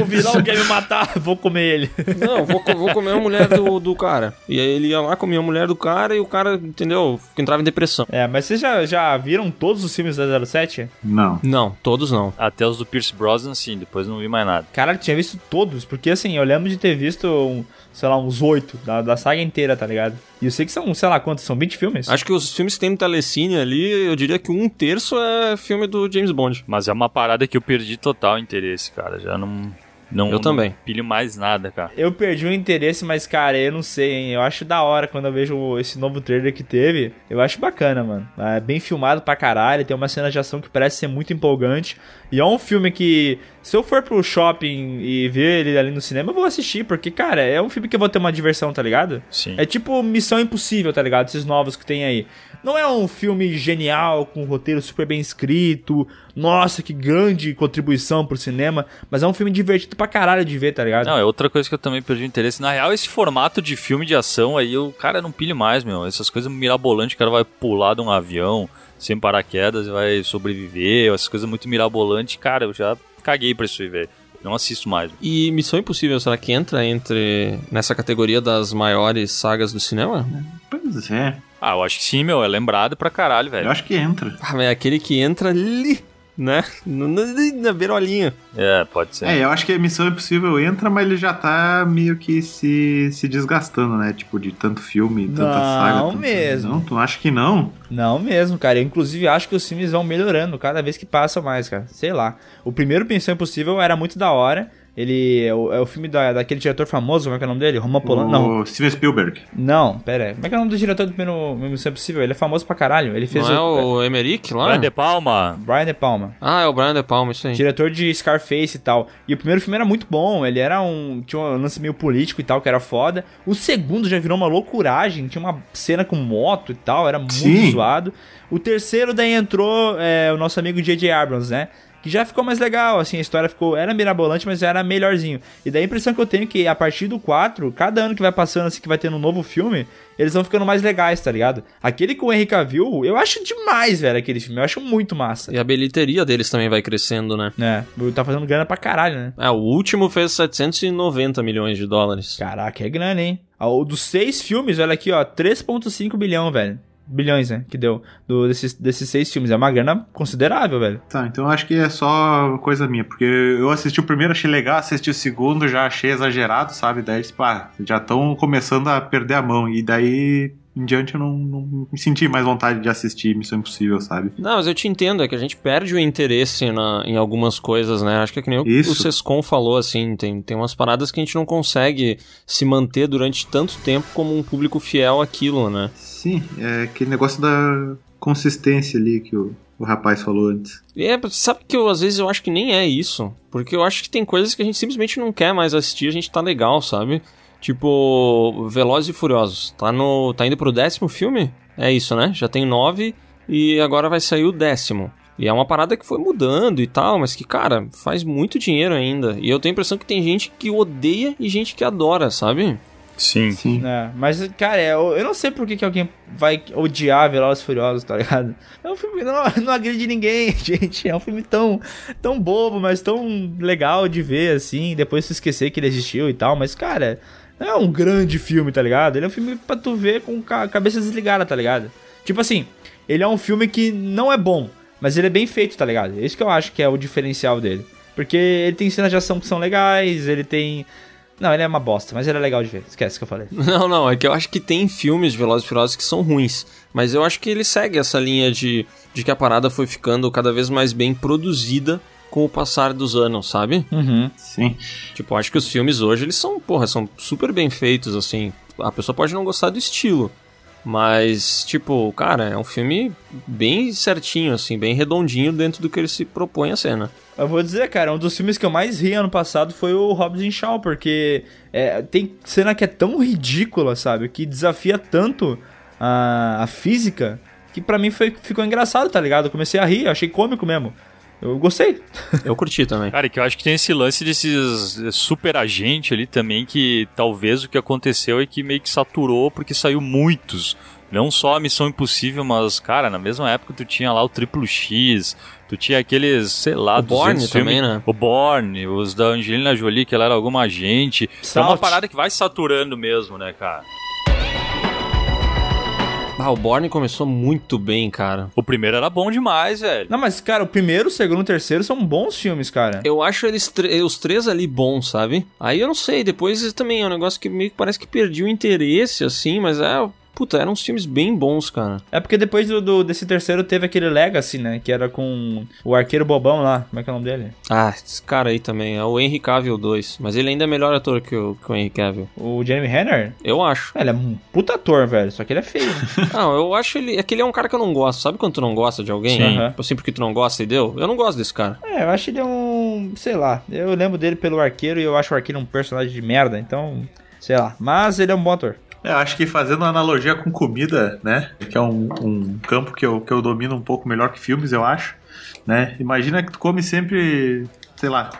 o vilão quer me matar, vou comer ele. Não, vou, vou comer a mulher do, do cara. E aí ele ia lá, comia a mulher do cara e o cara, entendeu? Entrava em depressão. É, mas vocês já, já viram todos os filmes da 07? Não. Não, todos não. Até os do Pierce Brosnan, sim, depois não vi mais nada. Caralho, tinha visto todos, porque assim, eu lembro de ter visto, um, sei lá, uns oito da, da saga inteira, tá ligado? E eu sei que são, sei lá, quantos? São 20 filmes? Acho que os filmes que tem no Telecine ali, eu diria que um terço é filme do James Bond. Mas é uma parada que eu perdi total interesse, cara. Já não. Não Eu também. Não pilho mais nada, cara. Eu perdi o interesse, mas, cara, eu não sei, hein? Eu acho da hora quando eu vejo esse novo trailer que teve. Eu acho bacana, mano. É bem filmado pra caralho, tem uma cena de ação que parece ser muito empolgante. E é um filme que, se eu for pro shopping e ver ele ali no cinema, eu vou assistir, porque, cara, é um filme que eu vou ter uma diversão, tá ligado? Sim. É tipo Missão Impossível, tá ligado? Esses novos que tem aí. Não é um filme genial, com um roteiro super bem escrito. Nossa, que grande contribuição pro cinema. Mas é um filme divertido pra caralho de ver, tá ligado? Não, é outra coisa que eu também perdi interesse. Na real, esse formato de filme de ação aí, o cara não pilha mais, meu. Essas coisas mirabolantes, o cara vai pular de um avião sem paraquedas e vai sobreviver. Essas coisas muito mirabolantes, cara, eu já caguei pra isso aí, velho. Não assisto mais. E Missão Impossível, será que entra entre nessa categoria das maiores sagas do cinema? Pois é. Ah, eu acho que sim, meu. É lembrado pra caralho, Eu velho. acho que entra. Ah, mas é aquele que entra ali, né? Na, na beirolinha. É, pode ser. É, eu acho que a Missão Impossível entra, mas ele já tá meio que se, se desgastando, né? Tipo, de tanto filme, tanta Não saga. tanto- mesmo. Não, tu acha que não? Não mesmo, cara. Eu, inclusive, acho que os filmes vão melhorando cada vez que passa mais, cara. Sei lá. O primeiro Missão Impossível era muito da hora. Ele é o, é o filme da, daquele diretor famoso, como é que é o nome dele? Roman Polanski? Não, O Steven Spielberg. não, pera aí. Como é que é o nome do diretor do primeiro Missão Impossível? Ele é famoso pra caralho. Ele fez Não é o Emerick lá? Brian De Palma. Brian De Palma. Ah, é o Brian De Palma, isso aí. Diretor de Scarface e tal. E o primeiro filme era muito bom, ele era um. Tinha um lance meio político e tal, que era foda. O segundo já virou uma loucuragem, tinha uma cena com moto e tal, era muito Sim. zoado. O terceiro daí entrou é, o nosso amigo J.J. Abrams, né? Que já ficou mais legal, assim, a história ficou, era mirabolante, mas era melhorzinho. E daí a impressão que eu tenho é que a partir do 4, cada ano que vai passando, assim, que vai tendo um novo filme, eles vão ficando mais legais, tá ligado? Aquele com o Henry Cavill, eu acho demais, velho, aquele filme, eu acho muito massa. E a bilheteria deles também vai crescendo, né? É, tá fazendo grana pra caralho, né? É, o último fez 790 milhões de dólares. Caraca, é grana, hein? Ah, O dos seis filmes, olha aqui, ó, 3.5 bilhão, velho. Bilhões, né? Que deu do, desses, desses seis filmes. É uma grana considerável, velho. Tá, então eu acho que é só coisa minha, porque eu assisti o primeiro, achei legal, assisti o segundo, já achei exagerado, sabe? Daí, tipo, ah, já estão começando a perder a mão. E daí em diante eu não, não me senti mais vontade de assistir Missão Impossível, sabe? Não, mas eu te entendo, é que a gente perde o interesse na, em algumas coisas, né? Acho que é que nem o, Isso. o Sescon falou, assim, tem, tem umas paradas que a gente não consegue se manter durante tanto tempo como um público fiel àquilo, né? Sim, é aquele negócio da consistência ali que o, o rapaz falou antes. É, sabe que eu, às vezes eu acho que nem é isso. Porque eu acho que tem coisas que a gente simplesmente não quer mais assistir, a gente tá legal, sabe? Tipo, Velozes e Furiosos. Tá, no, tá indo pro décimo filme? É isso, né? Já tem nove e agora vai sair o décimo. E é uma parada que foi mudando e tal, mas que, cara, faz muito dinheiro ainda. E eu tenho a impressão que tem gente que odeia e gente que adora, sabe? Sim. Sim. É, mas, cara, eu, eu não sei por que, que alguém vai odiar Velozes e Furiosos, tá ligado? É um filme que não, não agride ninguém, gente. É um filme tão, tão bobo, mas tão legal de ver, assim. Depois se esquecer que ele existiu e tal. Mas, cara, não é um grande filme, tá ligado? Ele é um filme pra tu ver com a cabeça desligada, tá ligado? Tipo assim, ele é um filme que não é bom, mas ele é bem feito, tá ligado? É isso que eu acho que é o diferencial dele. Porque ele tem cenas de ação que são legais, ele tem. Não, ele é uma bosta, mas ele é legal de ver. Esquece que eu falei. Não, não, é que eu acho que tem filmes de Velozes e Furiosos que são ruins, mas eu acho que ele segue essa linha de, de que a parada foi ficando cada vez mais bem produzida com o passar dos anos, sabe? Uhum. Sim. Tipo, acho que os filmes hoje, eles são, porra, são super bem feitos, assim. A pessoa pode não gostar do estilo, mas, tipo, cara, é um filme bem certinho, assim, bem redondinho dentro do que ele se propõe a né? Eu vou dizer, cara, um dos filmes que eu mais ri ano passado foi o Hobbs and Shaw, porque é, tem cena que é tão ridícula, sabe? Que desafia tanto a, a física, que pra mim foi, ficou engraçado, tá ligado? Eu comecei a rir, achei cômico mesmo. Eu gostei. Eu curti também. Cara, que eu acho que tem esse lance desses super agente ali também, que talvez o que aconteceu é que meio que saturou porque saiu muitos. Não só a Missão Impossível, mas, cara, na mesma época tu tinha lá o Triplo X, tu tinha aqueles, sei lá, O Bourne 200 também, né? O Bourne, os da Angelina Jolie, que ela era alguma agente. É uma parada que vai saturando mesmo, né, cara? Ah, o Bourne começou muito bem, cara. O primeiro era bom demais, velho. Não, mas, cara, o primeiro, o segundo e o terceiro são bons filmes, cara. Eu acho eles os três ali bons, sabe? Aí eu não sei, depois também é um negócio que meio que parece que perdi o interesse, assim, mas é. Puta, eram uns filmes bem bons, cara. É porque depois do, do- desse terceiro teve aquele Legacy, né? Que era com o arqueiro bobão lá. Como é que é o nome dele? Ah, esse cara aí também, é o Henry Cavill 2. Mas ele ainda é melhor ator que o, que o Henry Cavill. O Jeremy Renner? Eu acho. Ele é um puta ator, velho. Só que ele é feio. Não, eu acho ele. É que ele é um cara que eu não gosto. Sabe quando tu não gosta de alguém? Sim. Tipo assim, porque tu não gosta e deu? Eu não gosto desse cara. é, eu acho ele um. Sei lá. Eu lembro dele pelo arqueiro e eu acho o arqueiro um personagem de merda. Então, sei lá. Mas ele é um bom ator. É, eu acho que fazendo uma analogia com comida, né? Que é um, um campo que eu, que eu domino um pouco melhor que filmes, eu acho. Né? Imagina que tu come sempre, sei lá,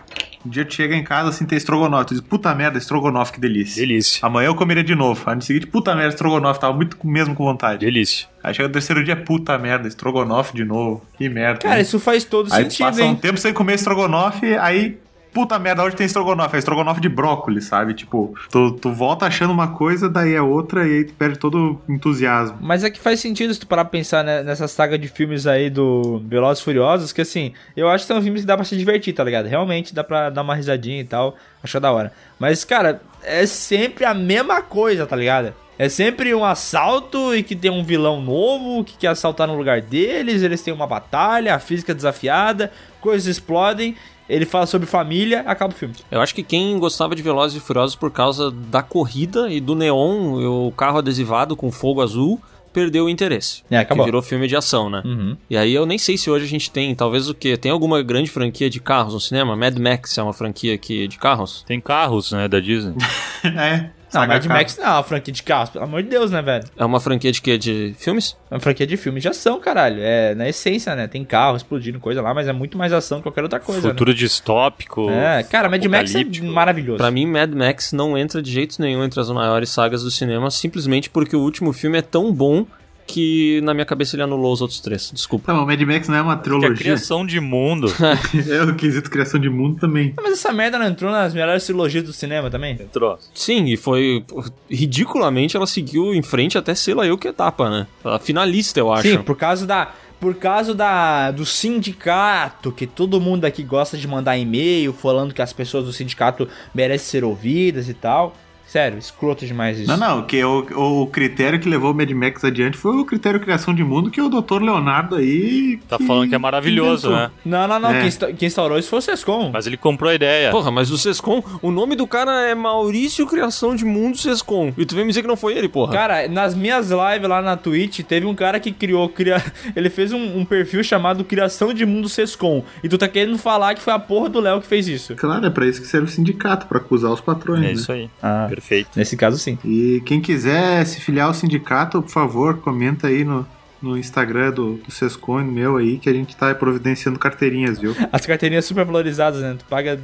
um dia tu chega em casa assim, tem estrogonofe. Tu diz, puta merda, estrogonofe, que delícia. Delícia. Amanhã eu comeria de novo. Aí no seguinte, puta merda, estrogonofe, tava muito mesmo com vontade. Delícia. Aí chega no terceiro dia, puta merda, estrogonofe de novo. Que merda. Cara, né? isso faz todo Aí sentido, passa um hein? tempo sem comer estrogonofe, aí. Puta merda, hoje tem estrogonofe. É estrogonofe de brócolis, sabe? Tipo, tu, tu volta achando uma coisa, daí é outra, e aí tu perde todo o entusiasmo. Mas é que faz sentido se tu parar pra pensar né, nessa saga de filmes aí do Velozes Furiosos, que assim, eu acho que são filmes que dá pra se divertir, tá ligado? Realmente dá pra dar uma risadinha e tal, achar da hora. Mas, cara, é sempre a mesma coisa, tá ligado? É sempre um assalto e que tem um vilão novo que quer assaltar no lugar deles, eles têm uma batalha, a física desafiada, coisas explodem, ele fala sobre família, acaba o filme. Eu acho que quem gostava de Velozes e Furiosos por causa da corrida e do neon, e o carro adesivado com fogo azul, perdeu o interesse. É, acabou. Que virou filme de ação, né? Uhum. E aí eu nem sei se hoje a gente tem, talvez o quê? Tem alguma grande franquia de carros no cinema? Mad Max é uma franquia aqui de carros? Tem carros, né, da Disney. é. Não, Mad. Max não é uma franquia de carros, pelo amor de Deus, né, velho? É uma franquia de quê? De filmes? É uma franquia de filme de ação, caralho. É na essência, né? Tem carro explodindo, coisa lá, mas é muito mais ação que qualquer outra coisa. Futuro distópico. né? É, cara, Mad Max é maravilhoso. Pra mim, Mad Max não entra de jeito nenhum entre as maiores sagas do cinema, simplesmente porque o último filme é tão bom que na minha cabeça ele anulou os outros três. Desculpa. Tá, mas o Mad Max não é uma Que a trilogia. criação de mundo É o quesito criação de mundo também. Mas essa merda não entrou nas melhores trilogias do cinema também? entrou. Sim, e foi. Ridiculamente ela seguiu em frente até sei lá eu que etapa, né? A finalista, eu acho. Sim, por causa da. Por causa da, do sindicato, que todo mundo aqui gosta de mandar e-mail falando que as pessoas do sindicato merecem ser ouvidas e tal. Sério, escroto demais isso. Não, não, que o, o critério que levou o Mad Max adiante foi o critério criação de mundo que o Dr. Leonardo aí. Tá falando que é maravilhoso, inventou. né? Não, não, não. É. Quem, quem instaurou isso foi o Sescom. Mas ele comprou a ideia. Porra, mas o Sescom, o nome do cara é Maurício Criação de Mundo Sescom. E tu vem me dizer que não foi ele, porra. Cara, nas minhas lives lá na Twitch, teve um cara que criou. Cria... Ele fez um, um perfil chamado Criação de Mundo Sescom. E tu tá querendo falar que foi a porra do Léo que fez isso. Claro, é pra isso que serve o sindicato, pra acusar os patrões. É né? isso aí. Ah, Perfeito. Nesse caso sim. E quem quiser se filiar ao sindicato, por favor, comenta aí no, no Instagram do, do Sescon, meu aí, que a gente tá providenciando carteirinhas, viu? As carteirinhas super valorizadas, né? Tu paga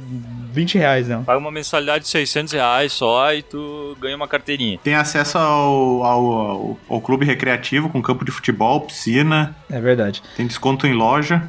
20 reais, não. Paga uma mensalidade de 600 reais só e tu ganha uma carteirinha. Tem acesso ao, ao, ao, ao clube recreativo com campo de futebol, piscina, É verdade. tem desconto em loja.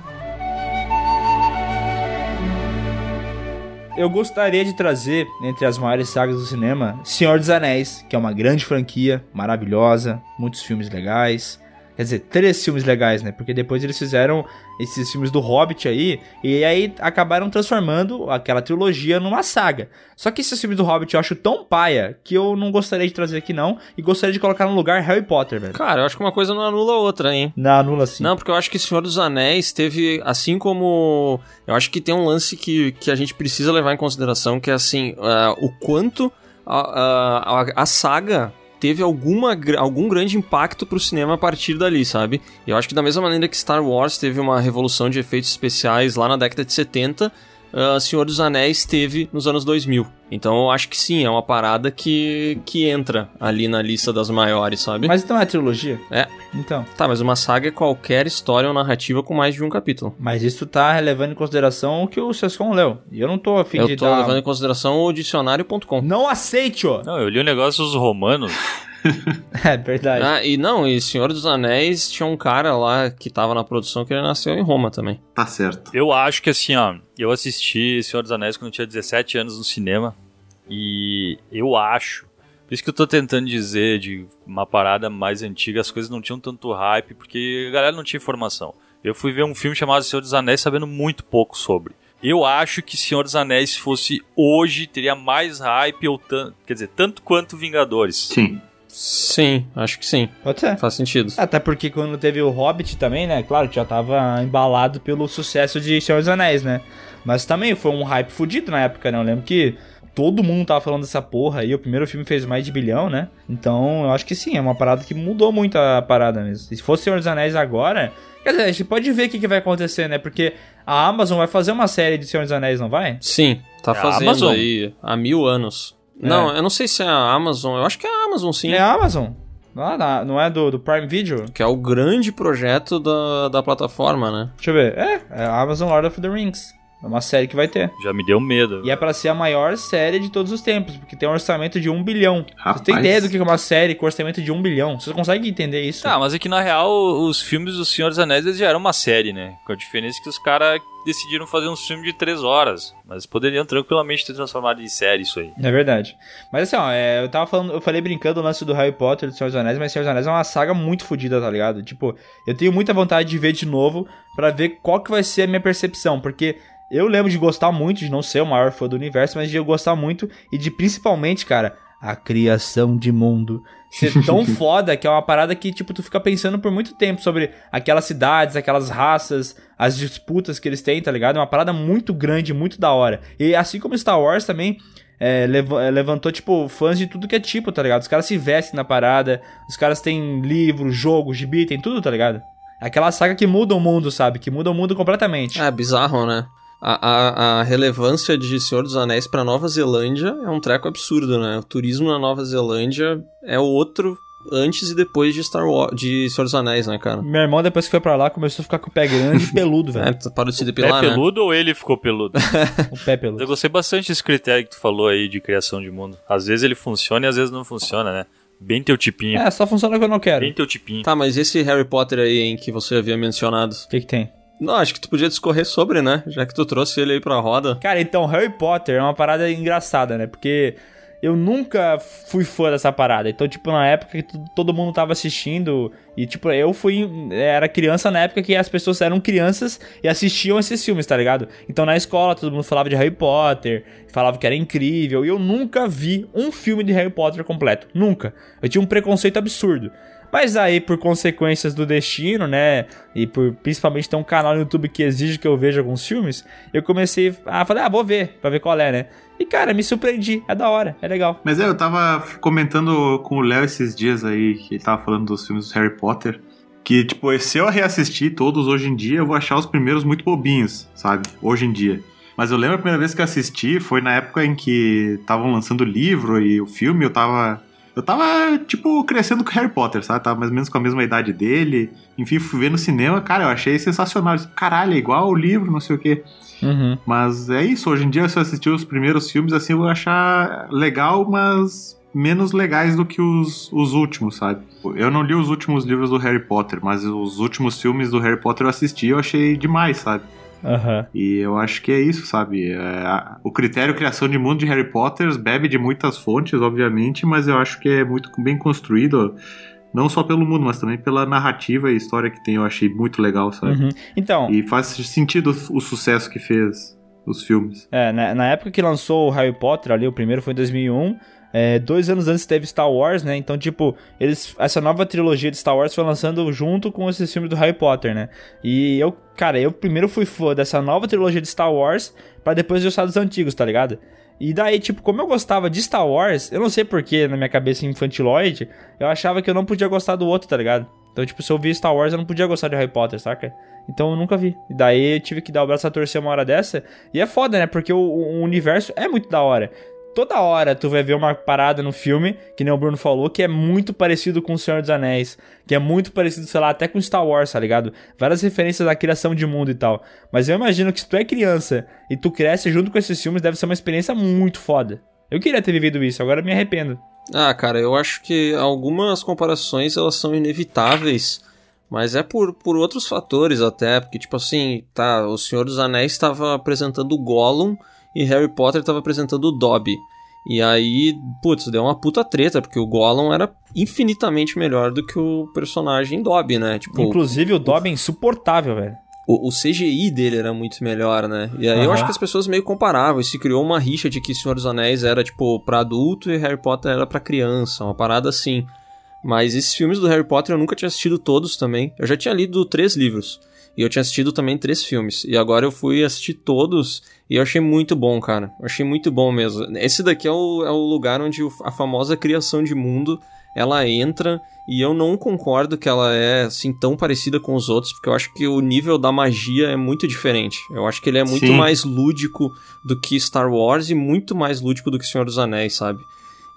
Eu gostaria de trazer, entre as maiores sagas do cinema, Senhor dos Anéis, que é uma grande franquia, maravilhosa, muitos filmes legais. Quer dizer, três filmes legais, né? Porque depois eles fizeram esses filmes do Hobbit aí, e aí acabaram transformando aquela trilogia numa saga. Só que esses filmes do Hobbit eu acho tão paia que eu não gostaria de trazer aqui não, e gostaria de colocar no lugar Harry Potter, velho. Cara, eu acho que uma coisa não anula a outra, hein? Na anula sim. Não, porque eu acho que Senhor dos Anéis teve, assim como. Eu acho que tem um lance que, que a gente precisa levar em consideração, que é assim, ah, o quanto a, a- a saga teve alguma, algum grande impacto pro cinema a partir dali, sabe? Eu acho que da mesma maneira que Star Wars teve uma revolução de efeitos especiais lá na década de 70, ah, Senhor dos Anéis teve nos anos 2000. Então eu acho que sim, é uma parada que, que entra ali na lista das maiores, sabe? Mas então é trilogia? É. Então. Tá, mas uma saga é qualquer história ou narrativa com mais de um capítulo. Mas isso tá levando em consideração o que o Sescon leu. E eu não tô afim de Eu tô dar... levando em consideração o dicionário.com. Não aceite, ó! Não, eu li o negócio dos romanos. É verdade. Ah, e não, e Senhor dos Anéis tinha um cara lá que tava na produção que ele nasceu em Roma também. Tá certo. Eu acho que assim, ó, eu assisti Senhor dos Anéis quando eu tinha 17 anos no cinema. E eu acho. Por isso que eu tô tentando dizer de uma parada mais antiga, as coisas não tinham tanto hype, porque a galera não tinha informação. Eu fui ver um filme chamado Senhor dos Anéis sabendo muito pouco sobre. Eu acho que Senhor dos Anéis, se fosse hoje, teria mais hype, ou tanto, quer dizer, tanto quanto Vingadores. Sim. Sim, acho que sim. Pode ser. Faz sentido. Até porque quando teve o Hobbit também, né? Claro que já tava embalado pelo sucesso de Senhor dos Anéis, né? Mas também foi um hype fudido na época, né? Eu lembro que todo mundo tava falando dessa porra aí. O primeiro filme fez mais de bilhão, né? Então eu acho que sim, é uma parada que mudou muito a parada mesmo. E se fosse Senhor dos Anéis agora. Quer dizer, a gente pode ver o que, que vai acontecer, né? Porque a Amazon vai fazer uma série de Senhor dos Anéis, não vai? Sim, tá É fazendo aí há mil anos. Não, eu não sei se é a Amazon, eu acho que é a Amazon sim. É a Amazon. Não, é- não é do, do Prime Video? Que é o grande projeto da, da plataforma, né? Deixa eu ver. É, é a Amazon Lord of the Rings. É uma série que vai ter. Já me deu medo. E é pra ser a maior série de todos os tempos, porque tem um orçamento de um bilhão. Rapaz. Você tem ideia do que é uma série com orçamento de um bilhão? Você consegue entender isso? Tá, mas é que na real os filmes do Senhor dos Anéis eles já eram uma série, né? Com a diferença que os caras decidiram fazer um filme de três horas. Mas poderiam tranquilamente ter transformado em série isso aí. É verdade. Mas assim, ó, é, eu tava falando, eu falei brincando o lance do Harry Potter do Senhor dos Anéis, mas Senhor dos Anéis é uma saga muito fodida, tá ligado? Tipo, eu tenho muita vontade de ver de novo pra ver qual que vai ser a minha percepção, porque eu lembro de gostar muito, de não ser o maior fã do universo, mas de eu gostar muito e de principalmente, cara, a criação de mundo ser tão foda que é uma parada que, tipo, tu fica pensando por muito tempo sobre aquelas cidades, aquelas raças, as disputas que eles têm, tá ligado? É uma parada muito grande, muito da hora. E assim como Star Wars também, é, leva- é, levantou, tipo, fãs de tudo que é tipo, tá ligado? Os caras se vestem na parada, os caras têm livro, jogo, gibi, tem tudo, tá ligado? Aquela saga que muda o mundo, sabe? Que muda o mundo completamente. É bizarro, né? A, a, a relevância de Senhor dos Anéis pra Nova Zelândia é um treco absurdo, né? O turismo na Nova Zelândia é outro antes e depois de Star Wars, de Senhor dos Anéis, né, cara? Meu irmão, depois que foi pra lá, começou a ficar com o pé grande e peludo, É, velho. tu parou de se Pé depilar, né? peludo ou ele ficou peludo? O pé peludo. eu gostei bastante desse critério que tu falou aí de criação de mundo. Às vezes ele funciona e às vezes não funciona, né? Bem teu tipinho. É, só funciona quando eu não quero. Bem O teu tipinho. Tá, mas esse Harry Potter aí, hein, que você havia mencionado. que que tem? Não, acho que tu podia discorrer sobre, né? Já que tu trouxe ele aí pra roda. Cara, então, Harry Potter é uma parada engraçada, né? Porque eu nunca fui fã dessa parada. Então, tipo, na época que todo mundo tava assistindo, e tipo, eu fui. Era criança na época que as pessoas eram crianças e assistiam esses filmes, tá ligado? Então, na escola, todo mundo falava de Harry Potter, falava que era incrível, e eu nunca vi um filme de Harry Potter completo. Nunca. Eu tinha um preconceito absurdo. Mas aí, por consequências do destino, né? E por principalmente ter um canal no YouTube que exige que eu veja alguns filmes, eu comecei a falar, ah, vou ver, pra ver qual é, né? E cara, me surpreendi. É da hora, é legal. Mas é, eu tava comentando com o Léo esses dias aí, que ele tava falando dos filmes do Harry Potter. Que, tipo, se eu reassistir todos hoje em dia, eu vou achar os primeiros muito bobinhos, sabe? Hoje em dia. Mas eu lembro a primeira vez que eu assisti foi na época em que estavam lançando o livro e o filme, eu tava. Eu tava, tipo, crescendo com o Harry Potter, sabe? Tava mais ou menos com a mesma idade dele. Enfim, fui ver no cinema, cara, eu achei sensacional. Caralho, é igual o livro, não sei o quê. Uhum. Mas é isso, hoje em dia, se eu assistir os primeiros filmes, assim, eu vou achar legal, mas menos legais do que os, os últimos, sabe? Eu não li os últimos livros do Harry Potter, mas os últimos filmes do Harry Potter eu assisti e eu achei demais, sabe? Aham. E eu acho que é isso, sabe? É, a- o critério criação de mundo de Harry Potter bebe de muitas fontes, obviamente, mas eu acho que é muito bem construído, não só pelo mundo, mas também pela narrativa e história que tem, eu achei muito legal, sabe? Uhum. Então, E faz sentido o sucesso que fez os filmes. é, na, na época que lançou o Harry Potter ali, o primeiro foi em 2001. É, dois anos antes teve Star Wars, né? Então, tipo, eles essa nova trilogia de Star Wars foi lançando junto com esses filmes do Harry Potter, né? E eu, cara, eu primeiro fui fã dessa nova trilogia de Star Wars pra depois gostar dos antigos, tá ligado? E daí, tipo, como eu gostava de Star Wars, eu não sei porquê, na minha cabeça infantiloide, eu achava que eu não podia gostar do outro, tá ligado? Então, tipo, se eu via Star Wars, eu não podia gostar de Harry Potter, saca? Então eu nunca vi. E daí eu tive que dar o braço a torcer uma hora dessa. E é foda, né? Porque o, o universo é muito da hora. Toda hora tu vai ver uma parada no filme, que nem o Bruno falou, que é muito parecido com O Senhor dos Anéis. Que é muito parecido, sei lá, até com Star Wars, tá ligado? Várias referências à criação de mundo e tal. Mas eu imagino que se tu é criança e tu cresce junto com esses filmes, deve ser uma experiência muito foda. Eu queria ter vivido isso, agora me arrependo. Ah, cara, eu acho que algumas comparações elas são inevitáveis, mas é por, por outros fatores até, porque tipo assim, tá, o Senhor dos Anéis estava apresentando o Gollum e Harry Potter estava apresentando o Dobby. E aí, putz, deu uma puta treta, porque o Gollum era infinitamente melhor do que o personagem Dobby, né? Tipo, Inclusive o Dobby é insuportável, velho. o, o CGI dele era muito melhor, né? E aí eu Aham. acho que as pessoas meio comparavam. E se criou uma rixa de que Senhor dos Anéis era, tipo, pra adulto e Harry Potter era pra criança, uma parada assim. Mas esses filmes do Harry Potter eu nunca tinha assistido todos também. Eu já tinha lido três livros. E eu tinha assistido também três filmes. E agora eu fui assistir todos e eu achei muito bom, cara. Eu achei muito bom mesmo. Esse daqui é o, é o lugar onde a famosa criação de mundo ela entra e eu não concordo que ela é assim tão parecida com os outros, porque eu acho que o nível da magia é muito diferente. Eu acho que ele é muito Sim. mais lúdico do que Star Wars e muito mais lúdico do que Senhor dos Anéis, sabe?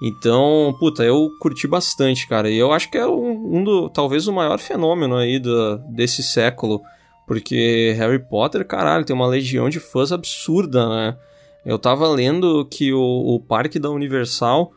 Então, puta, eu curti bastante, cara. E eu acho que é um, um do, talvez o maior fenômeno aí do, desse século. Porque Harry Potter, caralho, tem uma legião de fãs absurda, né? Eu tava lendo que o, o parque da Universal,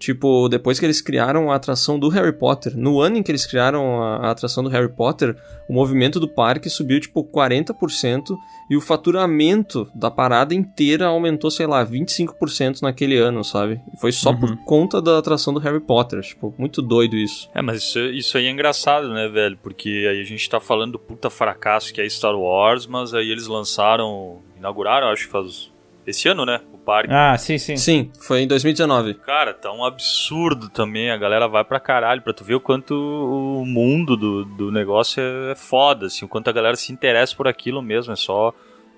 tipo, depois que eles criaram a atração do Harry Potter, no ano em que eles criaram a, a atração do Harry Potter, o movimento do parque subiu, tipo, 40% e o faturamento da parada inteira aumentou, sei lá, 25% naquele ano, sabe? E foi só por conta da atração do Harry Potter. Tipo, muito doido isso. É, mas isso, isso aí é engraçado, né, velho? Porque aí a gente tá falando do puta fracasso que é Star Wars, mas aí eles lançaram, inauguraram, acho que faz esse ano, né? O parque. Ah, sim, sim. Sim, foi em 2019. Cara, tá um absurdo também. A galera vai pra caralho pra tu ver o quanto o mundo do, do negócio é foda, assim, o quanto a galera se interessa por aquilo mesmo. É só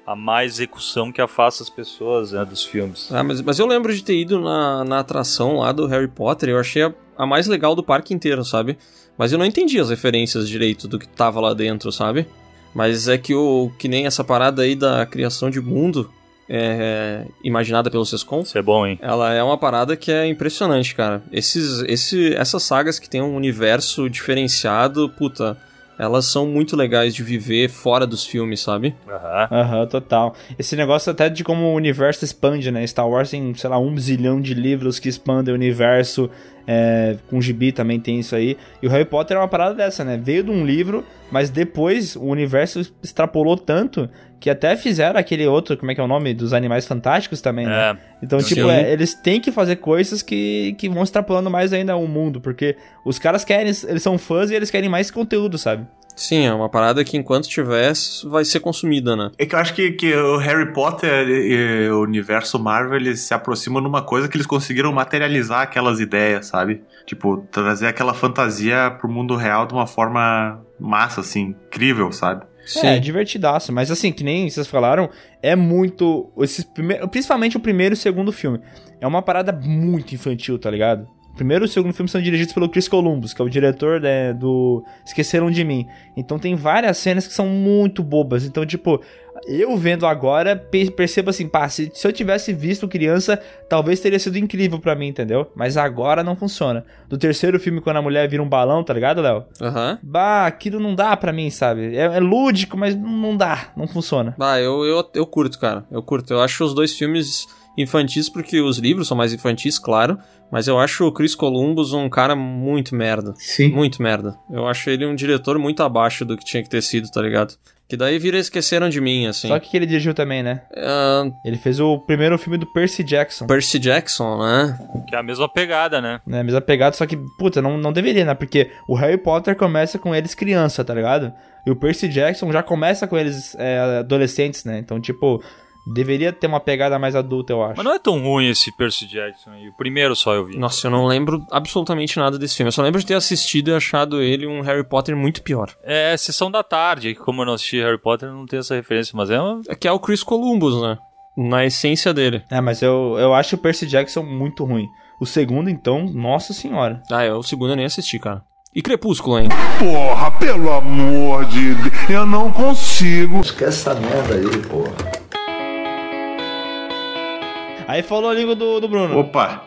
a má execução que afasta as pessoas né, dos filmes. Ah, mas, mas eu lembro de ter ido na, na atração lá do Harry Potter, eu achei a, a mais legal do parque inteiro, sabe? Mas eu não entendi as referências direito do que tava lá dentro, sabe? Mas é que o que nem essa parada aí da criação de mundo é, imaginada pelo Sescom, Isso é bom, hein? ela é uma parada que é impressionante, cara. Esses, esse, essas sagas que tem um universo diferenciado, puta, elas são muito legais de viver fora dos filmes, sabe? Aham. Aham, total. Esse negócio até de como o universo expande, né? Star Wars tem, sei lá, um zilhão de livros que expandem o universo. É, com gibi também tem isso aí. E o Harry Potter é uma parada dessa, né? Veio de um livro, mas depois o universo extrapolou tanto que até fizeram aquele outro, como é que é o nome? Dos Animais Fantásticos também, né? É. Então, tipo, é, eles têm que fazer coisas que, que vão extrapolando mais ainda o mundo, porque os caras querem, eles são fãs e eles querem mais conteúdo, sabe? Sim, é uma parada que enquanto tiver, vai ser consumida, né? É que eu acho que, que o Harry Potter e, e o universo Marvel eles se aproximam numa coisa que eles conseguiram materializar aquelas ideias, sabe? Tipo, trazer aquela fantasia pro mundo real de uma forma massa, assim, incrível, sabe? Sim. É, divertidaço. Mas assim, que nem vocês falaram, é muito. Esses prime... Principalmente o primeiro e o segundo filme. É uma parada muito infantil, tá ligado? O primeiro e o segundo filme são dirigidos pelo Chris Columbus, que é o diretor né, do Esqueceram de Mim. Então tem várias cenas que são muito bobas. Então, tipo, eu vendo agora, pe- percebo assim, pá, se, se eu tivesse visto criança, talvez teria sido incrível pra mim, entendeu? Mas agora não funciona. Do terceiro filme, quando a mulher vira um balão, tá ligado, Léo? Aham. Bah, aquilo não dá pra mim, sabe? É, é lúdico, mas não dá, não funciona. Ah, eu, eu, eu curto, cara. Eu curto. Eu acho os dois filmes infantis porque os livros são mais infantis, claro. Mas eu acho o Chris Columbus um cara muito merda. Sim. Muito merda. Eu acho ele um diretor muito abaixo do que tinha que ter sido, tá ligado? Que daí vira Esqueceram de Mim, assim. Só que, que ele dirigiu também, né? Ah, Ele fez o primeiro filme do Percy Jackson. Percy Jackson, né? Que é a mesma pegada, né? Né, mesma pegada, só que, puta, não, não deveria, né? Porque o Harry Potter começa com eles criança, tá ligado? E o Percy Jackson já começa com eles é, adolescentes, né? Então, tipo, deveria ter uma pegada mais adulta, eu acho. Mas não é tão ruim esse Percy Jackson aí. O primeiro só eu vi. Nossa, eu não lembro absolutamente nada desse filme. Eu só lembro de ter assistido e achado ele um Harry Potter muito pior. É Sessão da Tarde, que como eu não assisti Harry Potter, eu não tenho essa referência, mas é uma... É que é o Chris Columbus, né? Na essência dele. É, mas eu, eu acho o Percy Jackson muito ruim. O segundo, então, nossa senhora. Ah, eu, o segundo eu nem assisti, cara. E Crepúsculo, hein? Porra, pelo amor de Deus, eu não consigo. Esquece essa merda aí, porra. Aí falou a língua do, do Bruno. Opa!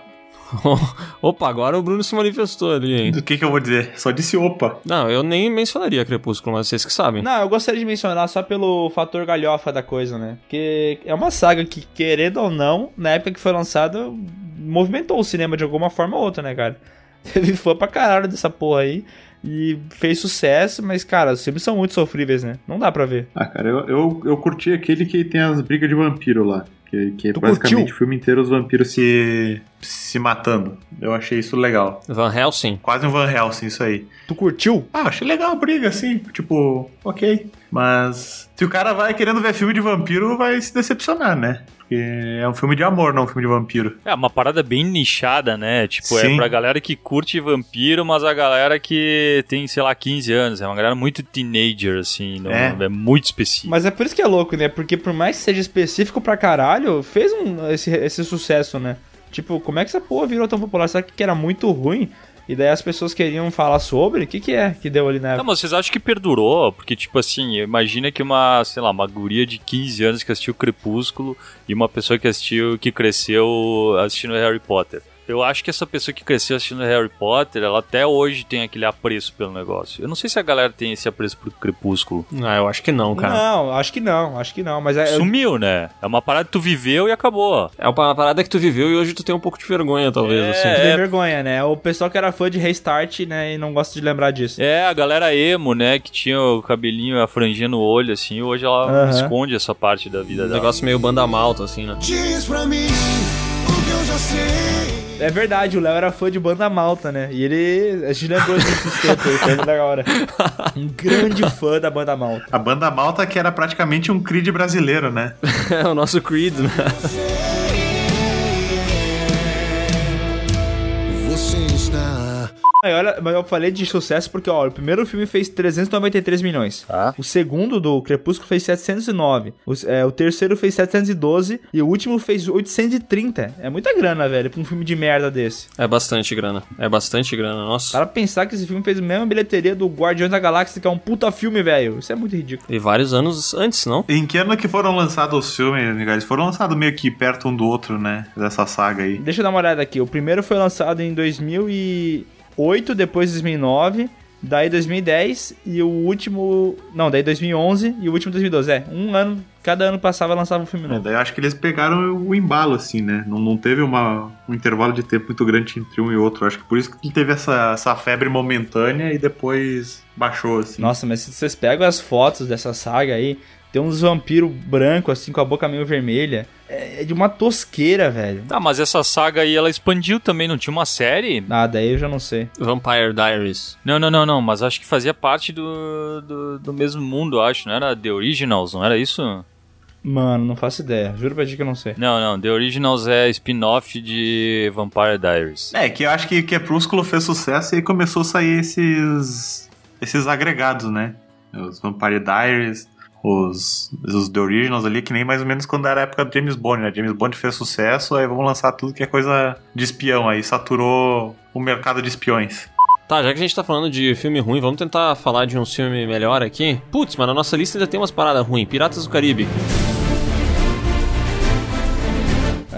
Opa, agora o Bruno se manifestou ali, hein? Do que que eu vou dizer? Só disse opa. Não, eu nem mencionaria Crepúsculo, mas vocês que sabem. Não, eu gostaria de mencionar só pelo fator galhofa da coisa, né? Porque é uma saga que, querendo ou não, na época que foi lançada, movimentou o cinema de alguma forma ou outra, né, cara? Teve fã pra caralho dessa porra aí. E fez sucesso, mas, cara, os filmes são muito sofríveis, né? Não dá pra ver. Ah, cara, eu, eu, eu curti aquele que tem as brigas de vampiro lá. Que, que é Tu basicamente curtiu? o filme inteiro os vampiros se, se matando. Eu achei isso legal. Van Helsing. Quase um Van Helsing, isso aí. Tu curtiu? Ah, achei legal a briga, assim. Tipo, ok. Mas se o cara vai querendo ver filme de vampiro, vai se decepcionar, né? Porque é um filme de amor, não um filme de vampiro. É uma parada bem nichada, né? Tipo, Sim. é pra galera que curte vampiro, mas a galera que tem, sei lá, 15 anos. É uma galera muito teenager, assim. Não, É. é. muito específico. Mas é por isso que é louco, né? Porque por mais que seja específico pra caralho, fez um, esse, esse sucesso, né? Tipo, como é que essa porra virou tão popular? Será que era muito ruim? E daí as pessoas queriam falar sobre? O que que é que deu ali na Não, época? mas vocês acham que perdurou? Porque, tipo assim, imagina que uma, sei lá, uma guria de 15 anos que assistiu Crepúsculo e uma pessoa que assistiu, que cresceu assistindo Harry Potter. Eu acho que essa pessoa que cresceu assistindo Harry Potter, ela até hoje tem aquele apreço pelo negócio. Eu não sei se a galera tem esse apreço por Crepúsculo. Ah, eu acho que não, cara. Não, acho que não, acho que não. Mas é, Sumiu, né? É uma parada que tu viveu e acabou. É uma parada que tu viveu e hoje tu tem um pouco de vergonha, talvez, É. assim. tem vergonha, né? O pessoal que era fã de Restart, né, e não gosta de lembrar disso. É, a galera emo, né, que tinha o cabelinho, a franjinha no olho, assim, hoje ela Aham. esconde essa parte da vida Um dela. negócio meio banda malta, assim, né? Diz pra mim o que eu já sei. É verdade, o Léo era fã de banda malta, né? E ele. A gente lembrou desses tempos aí, foi da hora. Um grande fã da banda malta. A banda malta que era praticamente um Creed brasileiro, né? É o nosso Creed, né? Você está. Aí, olha, mas eu falei de sucesso porque, ó, o primeiro filme fez 393 milhões. Tá. O segundo, do Crepúsculo, fez 709. O, é, o terceiro fez 712. E o último fez 830. É muita grana, velho, pra um filme de merda desse. É bastante grana. É bastante grana, nossa. Para pensar que esse filme fez a mesma bilheteria do Guardiões da Galáxia, que é um puta filme, velho. Isso é muito ridículo. E vários anos antes, não? Em que ano que foram lançados os filmes, Eles foram lançados meio que perto um do outro, né? Dessa saga aí. Deixa eu dar uma olhada aqui. O primeiro foi lançado em 2008, depois 2009, daí 2010 e o último, não, daí 2011 e o último 2012. É, um ano, cada ano passava lançava um filme É, novo. daí eu acho que eles pegaram o embalo, assim, né? Não, não teve uma, um intervalo de tempo muito grande entre um e outro. Acho que por isso que teve essa, essa febre momentânea e depois baixou, assim. Nossa, mas se vocês pegam as fotos dessa saga aí, tem uns vampiros branco assim com a boca meio vermelha. É de uma tosqueira, velho. Tá, mas essa saga aí, ela expandiu também, não tinha uma série? Ah, daí eu já não sei. Vampire Diaries. Não, não, não, não, mas acho que fazia parte do, do, do mesmo mundo, acho, não era The Originals, não era isso? Mano, não faço ideia. Juro pra ti que eu não sei. Não, não, The Originals é spin-off de Vampire Diaries. É, que eu acho que Crepúsculo fez sucesso e aí começou a sair esses esses agregados, né? Os Vampire Diaries, os, os The Originals ali, que nem mais ou menos quando era a época do James Bond, né? James Bond fez sucesso, aí vamos lançar tudo que é coisa de espião, aí saturou o mercado de espiões. Tá, já que a gente tá falando de filme ruim, vamos tentar falar de um filme melhor aqui. Putz, mas na nossa lista ainda tem umas paradas ruins. Piratas do Caribe.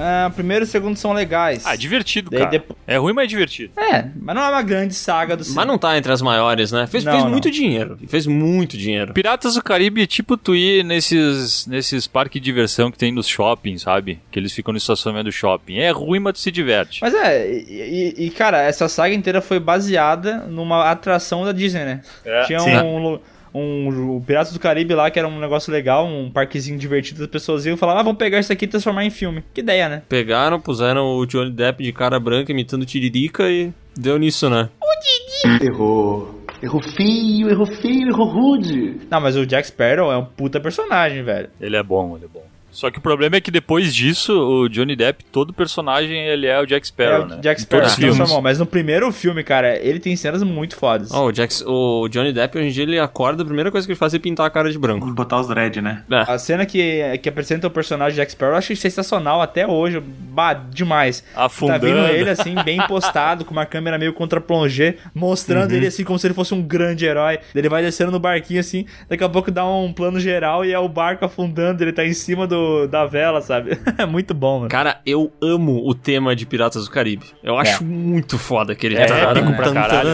Ah, primeiro e segundo são legais. Ah, divertido, Daí cara. depo- É ruim, mas é divertido. É, mas não é uma grande saga do Mas não tá entre as maiores, né? Fez, Não, fez não. muito dinheiro. Fez muito dinheiro. Piratas do Caribe é tipo tu ir nesses, nesses parques de diversão que tem nos shoppings, sabe? Que eles ficam no estacionamento do shopping. É ruim, mas tu se diverte. Mas é, e, e- cara, essa saga inteira foi baseada numa atração da Disney, né? É. Tinha Sim. um, um, o Piratas do Caribe lá, que era um negócio legal, um parquezinho divertido, as pessoas iam e falavam, ah, vamos pegar isso aqui e transformar em filme. Que ideia, né? Pegaram, puseram o Johnny Depp de cara branca imitando Tiririca e deu nisso, né? Errou. Errou feio, errou feio, errou rude. Não, mas o Jack Sparrow é um puta personagem, velho. Ele é bom, ele é bom. Só que o problema é que depois disso, o Johnny Depp, todo personagem, ele é o Jack É Sparrow, o né? Jack Sparrow todos se os filmes. mas no primeiro filme, cara, ele tem cenas muito fodas. Ó, o, Jax, o Johnny Depp hoje em dia ele acorda, a primeira coisa que ele faz é pintar a cara de branco. Botar os dread, né? É. A cena que, que apresenta o personagem Jack Sparrow eu acho sensacional até hoje. Bah, demais. Afundando. Tá vendo ele assim, bem postado, com uma câmera meio contra plongé, mostrando ele assim como se ele fosse um grande herói. Ele vai descendo no barquinho assim, daqui a pouco dá um plano geral e é o barco afundando, ele tá em cima do, da vela, sabe? É muito bom, mano. Cara, eu amo o tema de Piratas do Caribe. Eu acho muito foda aquele É, épico pra caralho.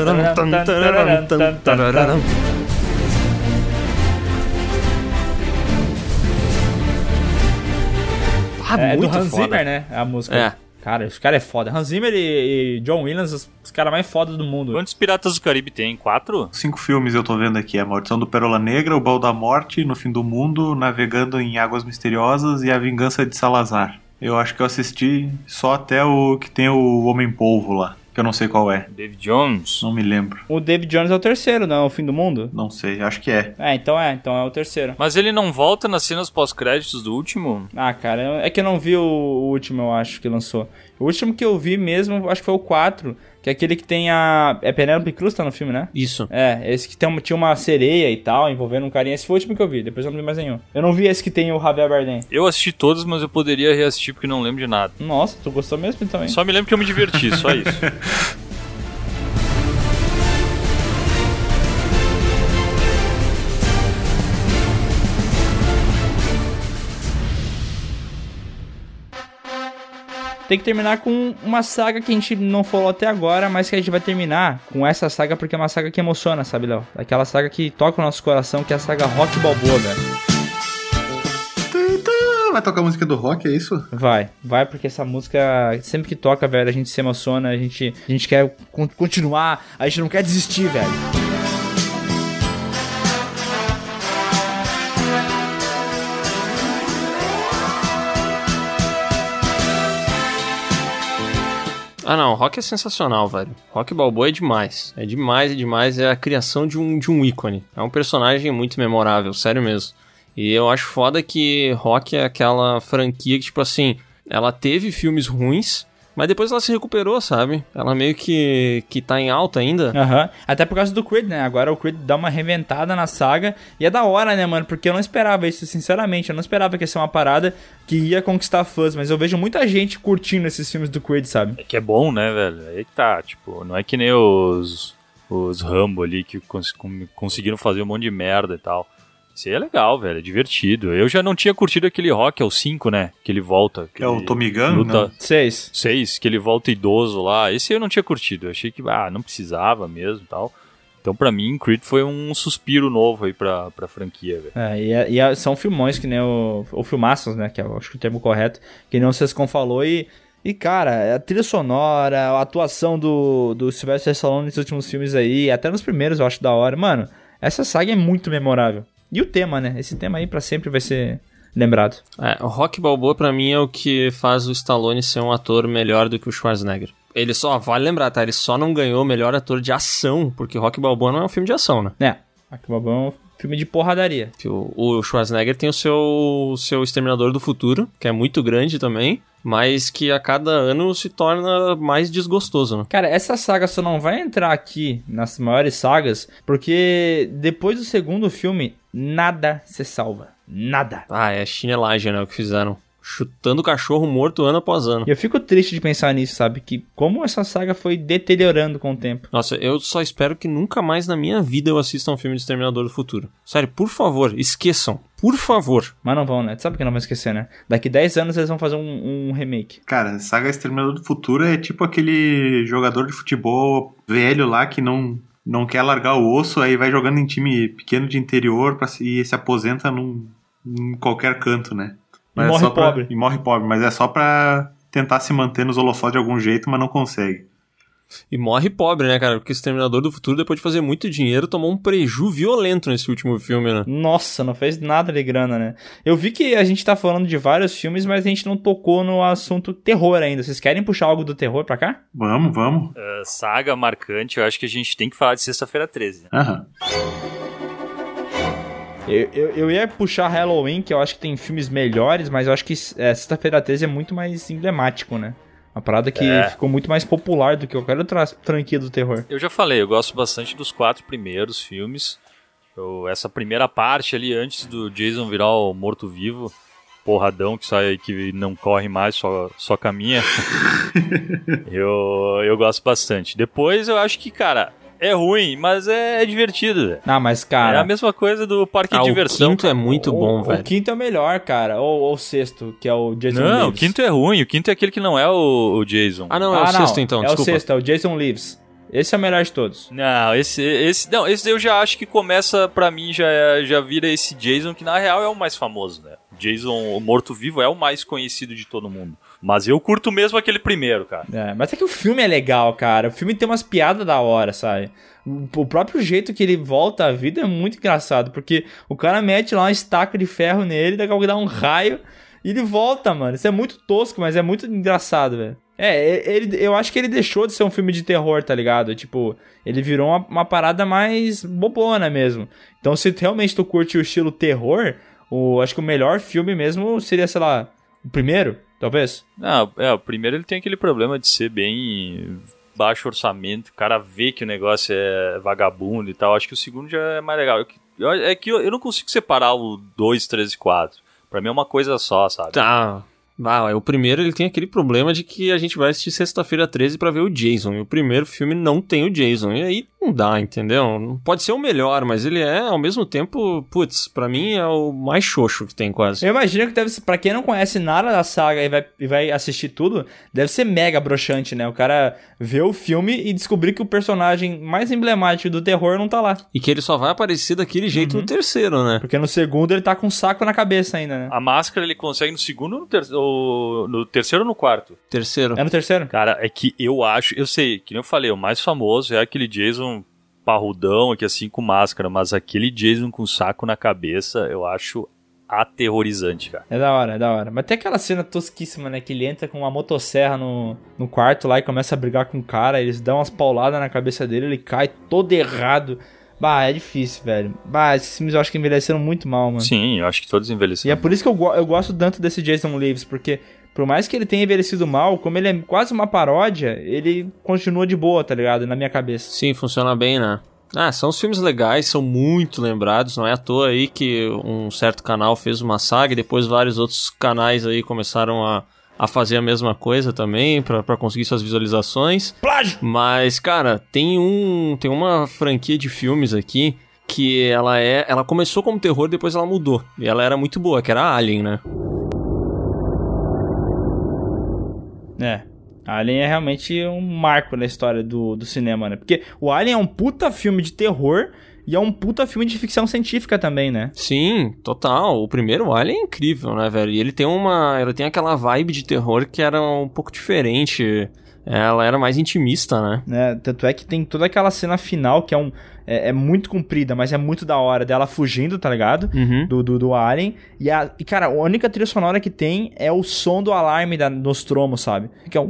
Ah, É do muito Hans foda. Zimmer, né? A música. É. Cara, esse cara é foda. Hans Zimmer e, e John Williams, os, os caras mais fodas do mundo. Quantos Piratas do Caribe tem? Quatro? Cinco filmes eu tô vendo aqui: A Maldição do Pérola Negra, O Baú da Morte, No Fim do Mundo, Navegando em Águas Misteriosas e A Vingança de Salazar. Eu acho que eu assisti só até o que tem o Homem-Polvo lá, que eu não sei qual é. David Jones? Não me lembro. O David Jones é o terceiro, não é o fim do mundo? Não sei, acho que é. É, então é, então é o terceiro. Mas ele não volta nas cenas pós-créditos do último? Ah, cara, é que eu não vi o, o último, eu acho, que lançou. O último que eu vi mesmo, acho que foi o 4, que é aquele que tem a... É Penélope Cruz tá no filme, né? Isso. É, esse que tem, uma- tinha uma sereia e tal, envolvendo um carinha. Esse foi o último que eu vi, depois eu não vi mais nenhum. Eu não vi esse que tem o Javier Bardem. Eu assisti todos, mas eu poderia reassistir porque não lembro de nada. Nossa, tu gostou mesmo então, hein? Só me lembro que eu me diverti, só isso. Tem que terminar com uma saga que a gente não falou até agora, mas que a gente vai terminar com essa saga porque é uma saga que emociona, sabe, Léo? Aquela saga que toca o nosso coração, que é a saga Rock Balboa, velho. Vai tocar a música do rock, é isso? Vai, vai, porque essa música, sempre que toca, velho, a gente se emociona, a gente, a gente quer con- continuar, a gente não quer desistir, velho. Ah, não, rock é sensacional, velho. Rock Balboa é demais. É demais, é demais. É a criação de um, de um ícone. É um personagem muito memorável, sério mesmo. E eu acho foda que Rock é aquela franquia que, tipo assim, ela teve filmes ruins, Mas depois ela se recuperou, sabe? Ela meio que, que tá em alta ainda. Aham. Até por causa do Creed, né? Agora o Creed dá uma reventada na saga. E é da hora, né, mano? Porque eu não esperava isso, sinceramente. Eu não esperava que ia ser uma parada que ia conquistar fãs. Mas eu vejo muita gente curtindo esses filmes do Creed, sabe? É que é bom, né, velho? Aí que tá, tipo, não é que nem os, os Rambo ali que cons conseguiram fazer um monte de merda e tal. Isso aí é legal, velho, é divertido. Eu já não tinha curtido aquele rock, é o 5, né? Que ele volta. Que É o Gun, luta né? Seis. 6, que ele volta idoso lá. Esse eu não tinha curtido. Eu achei que, ah, não precisava mesmo e tal. Então, pra mim, Creed foi um suspiro novo aí pra, pra franquia, velho. É, e, é- e é- são filmões que nem o. Ou filmaços, né? Que eu acho que é o termo correto. Que nem o Sescon falou. E, e, cara, a trilha sonora, a atuação do, do Sylvester Stallone nos últimos filmes aí, até nos primeiros eu acho da hora. Mano, essa saga é muito memorável. E o tema, né? Esse tema aí pra sempre vai ser lembrado. É, o Rock Balboa pra mim é o que faz o Stallone ser um ator melhor do que o Schwarzenegger. Ele só, vale lembrar, tá? Ele só não ganhou o melhor ator de ação, porque Rock Balboa não é um filme de ação, né? É, aqui é um filme de porradaria. O, o Schwarzenegger tem o seu, o seu Exterminador do Futuro, que é muito grande também, mas que a cada ano se torna mais desgostoso, né? Cara, essa saga só não vai entrar aqui nas maiores sagas, porque depois do segundo filme, nada se salva. Nada. Ah, é chinelagem, né? O que fizeram. Chutando o cachorro morto ano após ano. E eu fico triste de pensar nisso, sabe? Que como essa saga foi deteriorando com o tempo. Nossa, eu só espero que nunca mais na minha vida eu assista um filme de Exterminador do Futuro. Sério, por favor, esqueçam. Por favor. Mas não vão, né? Tu sabe que não vão esquecer, né? Daqui 10 anos eles vão fazer um, um remake. Cara, Saga Exterminador do Futuro é tipo aquele jogador de futebol velho lá que não, não quer largar o osso, aí vai jogando em time pequeno de interior pra, se- e se aposenta num, em qualquer canto, né? E é morre só pra- pobre. e morre pobre, mas é só pra tentar se manter nos holofotes de algum jeito, mas não consegue. E morre pobre, né, cara? Porque o Exterminador do Futuro, depois de fazer muito dinheiro, tomou um preju violento nesse último filme, né? Nossa, não fez nada de grana, né? Eu vi que a gente tá falando de vários filmes, mas a gente não tocou no assunto terror ainda. Vocês querem puxar algo do terror pra cá? Vamos, vamos. Uh, saga marcante, eu acho que a gente tem que falar de Sexta-feira 13. né? Aham. Eu, eu, eu ia puxar Halloween, que eu acho que tem filmes melhores, mas eu acho que é, Sexta-feira 13 é muito mais emblemático, né? Uma parada que É. ficou muito mais popular do que qualquer outra franquia do terror. Eu já falei, eu gosto bastante dos quatro primeiros filmes. Eu- essa primeira parte ali, antes do Jason virar o morto-vivo, porradão que sai que não corre mais, só, só caminha. eu, eu gosto bastante. Depois eu acho que, cara, é ruim, mas é, divertido, velho. Ah, mas É cara. a mesma coisa do parque Ah, de o diversão. quinto é muito o, bom, o velho. quinto é o melhor, cara. Ou, ou o sexto, que é o Jason Não, o Lives. quinto é ruim. O quinto é aquele que não é o, o Jason. Ah, não, é o sexto então, é desculpa. o sexto, é o Jason Lives. Esse é o melhor de todos. Não, esse, esse, não, esse eu já acho que começa, pra mim, já, já vira esse Jason, que na real é o mais famoso, né? Jason, o morto-vivo, é o mais conhecido de todo mundo. Mas eu curto mesmo aquele primeiro, cara. É, mas é que o filme é legal, cara. O filme tem umas piadas da hora, sabe? O próprio jeito que ele volta à vida é muito engraçado, porque o cara mete lá uma estaca de ferro nele, daqui a pouco dá um raio e ele volta, mano. Isso é muito tosco, mas é muito engraçado, velho. É, ele, eu acho que ele deixou de ser um filme de terror, tá ligado? Tipo, ele virou uma, uma parada mais bobona mesmo. Então, se realmente tu curte o estilo terror, o, acho que o melhor filme mesmo seria, sei lá, o primeiro, talvez. Não, é, o primeiro ele tem aquele problema de ser bem baixo orçamento, o cara vê que o negócio é vagabundo e tal. Acho que o segundo já é mais legal. Eu- é que eu, eu não consigo separar o 2, 3 e 4. Pra mim é uma coisa só, sabe? Tá. Ah, é, o primeiro ele tem aquele problema de que a gente vai assistir sexta-feira 13 pra ver o Jason. E o primeiro filme não tem o Jason. E aí não dá, entendeu? Não Pode ser o melhor, mas ele é, ao mesmo tempo, putz, pra mim é o mais xoxo que tem quase. Eu imagino que deve ser, pra quem não conhece nada da saga e vai, e vai assistir tudo, deve ser mega broxante, né? O cara vê o filme e descobrir que o personagem mais emblemático do terror não tá lá. E que ele só vai aparecer daquele jeito no terceiro, né? Porque no segundo ele tá com um saco na cabeça ainda, né? A máscara ele consegue no segundo ou no, ter no terceiro ou no quarto? Terceiro. É no terceiro? Cara, é que eu acho, eu sei, que nem eu falei, o mais famoso é aquele Jason parrudão aqui assim com máscara, mas aquele Jason com saco na cabeça, eu acho aterrorizante, cara. É da hora, é da hora. Mas tem aquela cena tosquíssima, né? Que ele entra com uma motosserra no, no quarto lá e começa a brigar com o cara. Eles dão umas pauladas na cabeça dele, ele cai todo errado. Bah, é difícil, velho. Bah, esses filmes eu acho que envelheceram muito mal, mano. Sim, eu acho que todos E é envelheceram. por isso que eu, go- eu gosto tanto desse Jason Lives, porque por mais que ele tenha envelhecido mal, como ele é quase uma paródia, ele continua de boa, tá ligado? Na minha cabeça. Sim, funciona bem, né? Ah, são os filmes legais, são muito lembrados, não é à toa aí que um certo canal fez uma saga e depois vários outros canais aí começaram a, a fazer a mesma coisa também para conseguir suas visualizações. Plágio! Mas, cara, tem um tem uma franquia de filmes aqui que ela é, ela começou como terror, depois ela mudou. E ela era muito boa, que era Alien, né? É. Alien é realmente um marco na história do, do cinema, né? Porque o Alien é um puta filme de terror e é um puta filme de ficção científica também, né? Sim, total. O primeiro Alien é incrível, né, velho? E ele tem uma. Ele tem aquela vibe de terror que era um pouco diferente. Ela era mais intimista, né? É, tanto é que tem toda aquela cena final que é um. É, é muito comprida, mas é muito da hora dela fugindo, tá ligado? Uhum. Do, do, do Alien. E, a, e, cara, a única trilha sonora que tem é o som do alarme da Nostromo, sabe? Que é um.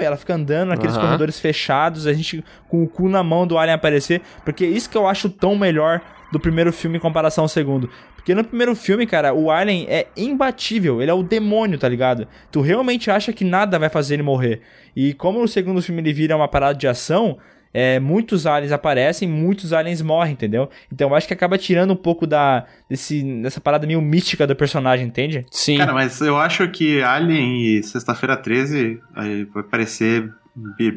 Ela fica andando naqueles Aham. corredores fechados, a gente com o cu na mão do Alien aparecer. Porque isso que eu acho tão melhor do primeiro filme em comparação ao segundo. Porque no primeiro filme, cara, o Alien é imbatível, ele é o demônio, tá ligado? Tu realmente acha que nada vai fazer ele morrer. E como no segundo filme ele vira uma parada de ação, é, muitos aliens aparecem, muitos aliens morrem, entendeu? Então eu acho que acaba tirando um pouco da desse, dessa parada meio mística do personagem, entende? Sim. Cara, mas eu acho que Alien e Sexta-feira 13 aí vai parecer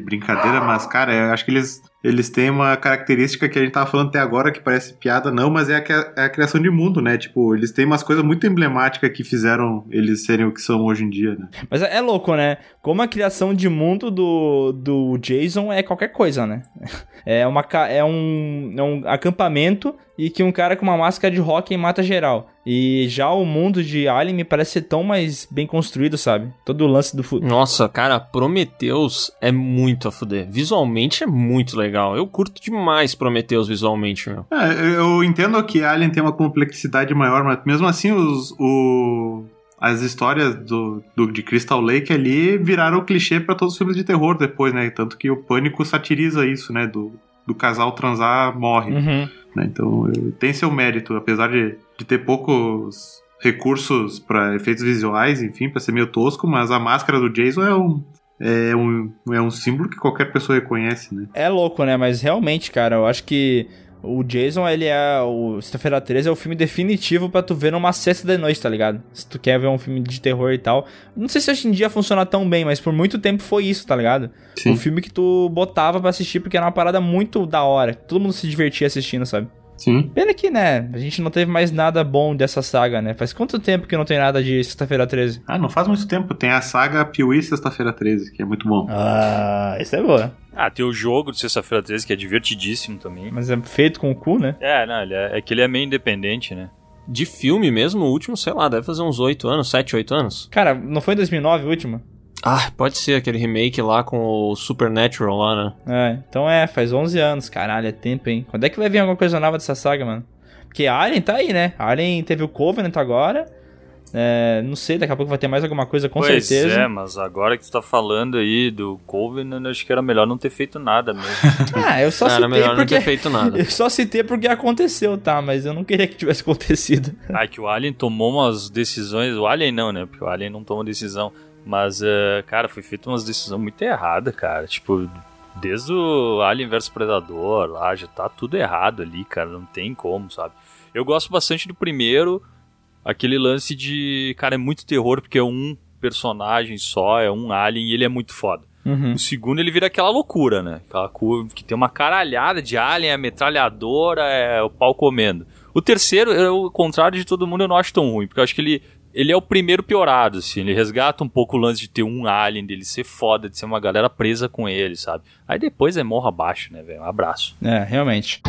brincadeira, mas, cara, eu acho que eles, eles têm uma característica que a gente tava falando até agora, que parece piada, não, mas é a, que- é a criação de mundo, né? Tipo, eles têm umas coisas muito emblemáticas que fizeram eles serem o que são hoje em dia, né? Mas é, é louco, né? Como a criação de mundo do, do Jason é qualquer coisa, né? É, uma, é, um, é um acampamento e que um cara com uma máscara de rock mata geral. E já o mundo de Alien me parece ser tão mais bem construído, sabe? Todo o lance do... Nossa, cara, Prometheus é muito a fuder. Visualmente é muito legal. Eu curto demais Prometheus visualmente, meu. É, eu entendo que Alien tem uma complexidade maior, mas mesmo assim os, o, as histórias do, do- de Crystal Lake ali viraram clichê pra todos os filmes de terror depois, né? Tanto que o Pânico satiriza isso, né? Do, do casal transar morre. Uhum. né? Então tem seu mérito, apesar de, de ter poucos recursos pra efeitos visuais, enfim, pra ser meio tosco, mas a máscara do Jason é um, é um, é um símbolo que qualquer pessoa reconhece, né? É louco, né? Mas realmente, cara, eu acho que o Jason, ele é. O Sexta-feira 13 é o filme definitivo pra tu ver numa sexta de noite, tá ligado? Se tu quer ver um filme de terror e tal. Não sei se hoje em dia funciona tão bem, mas por muito tempo foi isso, tá ligado? Sim. O filme que tu botava pra assistir porque era uma parada muito da hora. Todo mundo se divertia assistindo, sabe? Sim. Pena que, né? A gente não teve mais nada bom dessa saga, né? Faz quanto tempo que não tem nada de Sexta-feira 13? Ah, não faz muito tempo. Tem a saga Piuí Sexta-feira 13, que é muito bom. Ah, isso é boa. Ah, tem o jogo de sexta-feira 13, que é divertidíssimo também. Mas é feito com o cu, né? É, não, ele é, é que ele é meio independente, né? De filme mesmo, o último, sei lá, deve fazer uns 8 anos, 7, 8 anos. Cara, não foi em 2009 o último? Ah, pode ser aquele remake lá com o Supernatural lá, né? É, então é, faz 11 anos, caralho, é tempo, hein? Quando é que vai vir alguma coisa nova dessa saga, mano? Porque Alien tá aí, né? Alien teve o Covenant agora. É, não sei, daqui a pouco vai ter mais alguma coisa, com pois certeza. é, mas agora que tu tá falando aí do Covenant, acho que era melhor não ter feito nada mesmo. Ah, eu só Era citei melhor não porque... ter feito nada. Eu só citei porque aconteceu, tá? Mas eu não queria que tivesse acontecido. ah, que o Alien tomou umas decisões. O Alien não, né? Porque o Alien não toma decisão. Mas, eh, cara, foi feita umas decisões muito erradas, cara. Tipo, desde o Alien vs Predador lá, já tá tudo errado ali, cara. Não tem como, sabe? Eu gosto bastante do primeiro, aquele lance de, cara, é muito terror porque é um personagem só, é um alien e ele é muito foda. Uhum. O segundo ele vira aquela loucura, né? Aquela curva que tem uma caralhada de alien, é metralhadora, é o pau comendo. O terceiro, eu, ao contrário de todo mundo, eu não acho tão ruim, porque eu acho que ele, ele é o primeiro piorado, assim. Ele resgata um pouco o lance de ter um alien, dele ser foda, de ser uma galera presa com ele, sabe? Aí depois é morra abaixo, né, velho? Um abraço. É, realmente.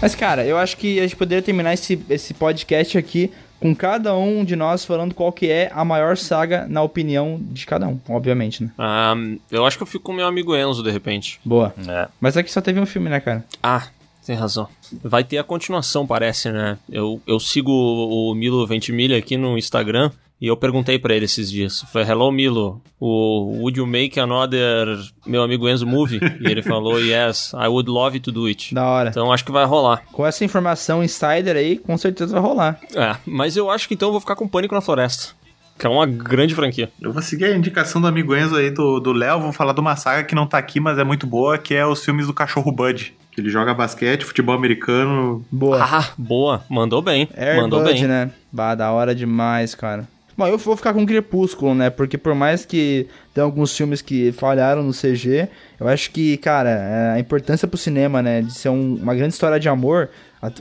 Mas, cara, eu acho que a gente poderia terminar esse, esse podcast aqui com cada um de nós falando qual que é a maior saga na opinião de cada um, obviamente, né? Ah, eu acho que eu fico com o meu amigo Enzo, de repente. Boa. É. Mas aqui só teve um filme, né, cara? Ah, tem razão. Vai ter a continuação, parece, né? Eu, eu sigo o Milo Ventimiglia aqui no Instagram E eu perguntei pra ele esses dias. Eu Falei, hello Milo, o Would you make another meu amigo Enzo movie? e ele falou, yes, I would love to do it. Da hora. Então acho que vai rolar. Com essa informação insider aí, com certeza vai rolar. É, mas eu acho que então eu vou ficar com Pânico na Floresta. Que é uma grande franquia. Eu vou seguir a indicação do amigo Enzo aí do do Léo, vou falar de uma saga que não tá aqui, mas é muito boa, que é os filmes do cachorro Bud. Que ele joga basquete, futebol americano. Boa. Ah, boa. Mandou bem. Air Mandou Bud, bem. né? Bah, da hora demais, cara. Bom, eu vou ficar com Crepúsculo, né? Porque por mais que tem alguns filmes que falharam no CG, eu acho que, cara, é, a importância pro cinema, né? De ser um- uma grande história de amor,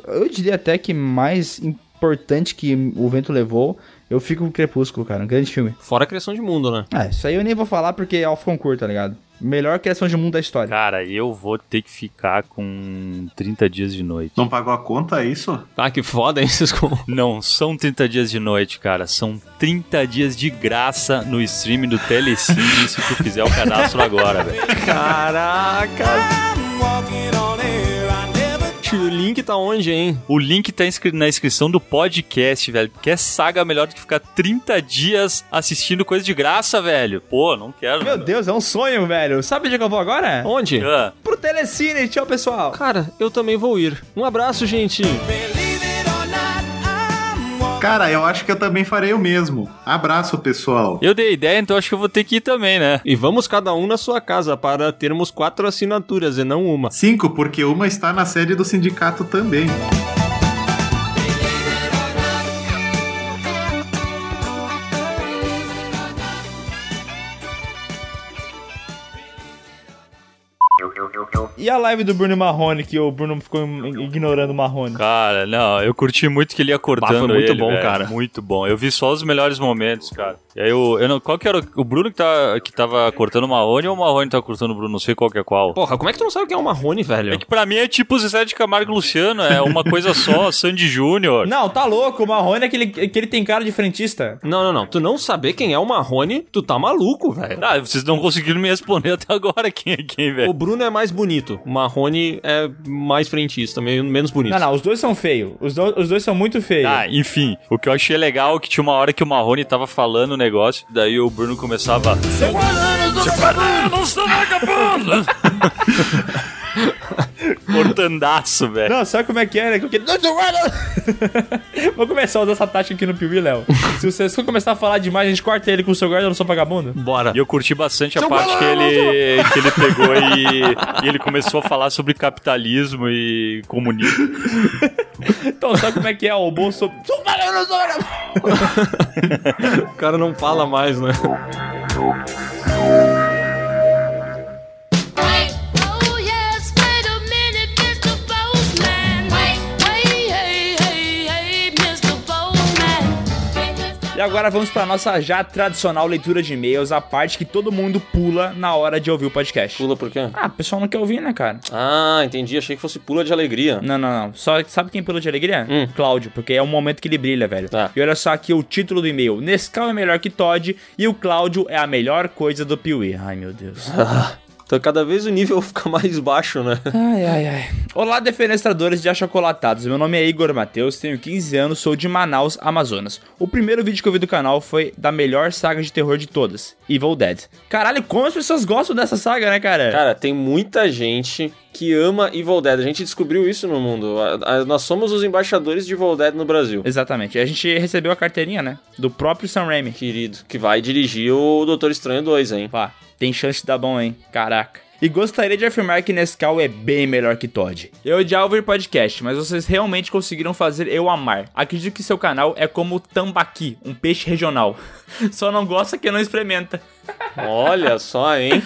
eu diria até que mais importante que o vento levou, eu fico com Crepúsculo, cara. Um grande filme. Fora a criação de mundo, né? Ah, isso aí eu nem vou falar porque é off concurso, tá ligado? Melhor criação de mundo da história. Cara, eu vou ter que ficar com 30 dias de noite. Não pagou a conta, é isso? Ah, que foda, hein, Cisco? Não, são 30 dias de noite, cara. São 30 dias de graça no stream do Telecine se tu fizer o cadastro agora, velho. Caraca! O link tá onde, hein? O link tá na inscrição do podcast, velho. Quer saga melhor do que ficar 30 dias assistindo coisa de graça, velho? Pô, não quero. Meu Deus, é um sonho, velho. Sabe onde é que eu vou agora? Onde? Ah, Pro Telecine. Tchau, pessoal. Cara, eu também vou ir. Um abraço, gente. Cara, eu acho que eu também farei o mesmo. Abraço, pessoal. eu dei ideia, então acho que eu vou ter que ir também, né? E vamos cada um na sua casa para termos quatro assinaturas e não uma. Cinco, porque uma está na sede do sindicato também. E a live do Bruno Marrone, que o Bruno ficou ignorando o Marrone. Cara, não, eu curti muito que ele ia cortando Bah, foi muito ele, bom, velho. cara. Muito bom. Eu vi só os melhores momentos, cara. E aí eu, eu não, qual que era o, o Bruno que, tá, que tava cortando o Marrone ou o Marrone tava cortando o Bruno? Não sei qual que é qual. Porra, como é que tu não sabe quem é o Marrone, velho? É que pra mim é tipo o Zezé de Camargo e Luciano, é uma coisa só, Sandy Júnior. Não, tá louco. O Marrone é aquele que ele tem cara de frentista. Não, não, não. Tu não saber quem é o Marrone, tu tá maluco, velho. Ah, vocês não conseguiram me responder até agora quem é quem, O velho. É mais bonito. O Marrone é mais frentista, menos bonito. Não, não, os dois são feios. Os, do- os dois são muito feios. Ah, enfim, o que eu achei legal é que tinha uma hora que o Marrone tava falando o negócio, daí o Bruno começava. Cortandaço, velho. Não, sabe como é que é, né? Que- Vou começar a usar essa tática aqui no Piuí, Léo. Se vocês for começar a falar demais, a gente corta ele com o seu guarda, eu não sou vagabundo. Bora. E eu curti bastante a parte que ele, que ele pegou e, e ele começou a falar sobre capitalismo e comunismo. Então, sabe como é que é? O bolso. O cara não fala mais, né? Agora vamos pra nossa já tradicional leitura de e-mails, a parte que todo mundo pula na hora de ouvir o podcast. Pula por quê? Ah, o pessoal não quer ouvir, né, cara? Ah, entendi. Achei que fosse pula de alegria. Não, não, não. Só sabe quem pula de alegria? Hum. Cláudio, porque é o momento que ele brilha, velho. Tá. E olha só aqui o título do e-mail. Nescau é melhor que Todd e o Cláudio é a melhor coisa do Piuí. Ai, meu Deus. Então cada vez o nível fica mais baixo, né? Ai, ai, ai. Olá, defenestradores de achocolatados. Meu nome é Igor Matheus, tenho 15 anos, sou de Manaus, Amazonas. O primeiro vídeo que eu vi do canal foi da melhor saga de terror de todas, Evil Dead. Caralho, como as pessoas gostam dessa saga, né, cara? Cara, tem muita gente que ama Evil Dead. A gente descobriu isso no mundo. A- a- nós somos os embaixadores de Evil Dead no Brasil. Exatamente. A gente recebeu a carteirinha, né? Do próprio Sam Raimi. Querido, que vai dirigir o Doutor Estranho 2, hein? Pá, tem chance de dar bom, hein? Caraca. E gostaria de afirmar que Nescau é bem melhor que Todd. Eu odiava ouvir podcast, mas vocês realmente conseguiram fazer eu amar. Acredito que seu canal é como o tambaqui, um peixe regional. Só não gosta que não experimenta. Olha só, hein?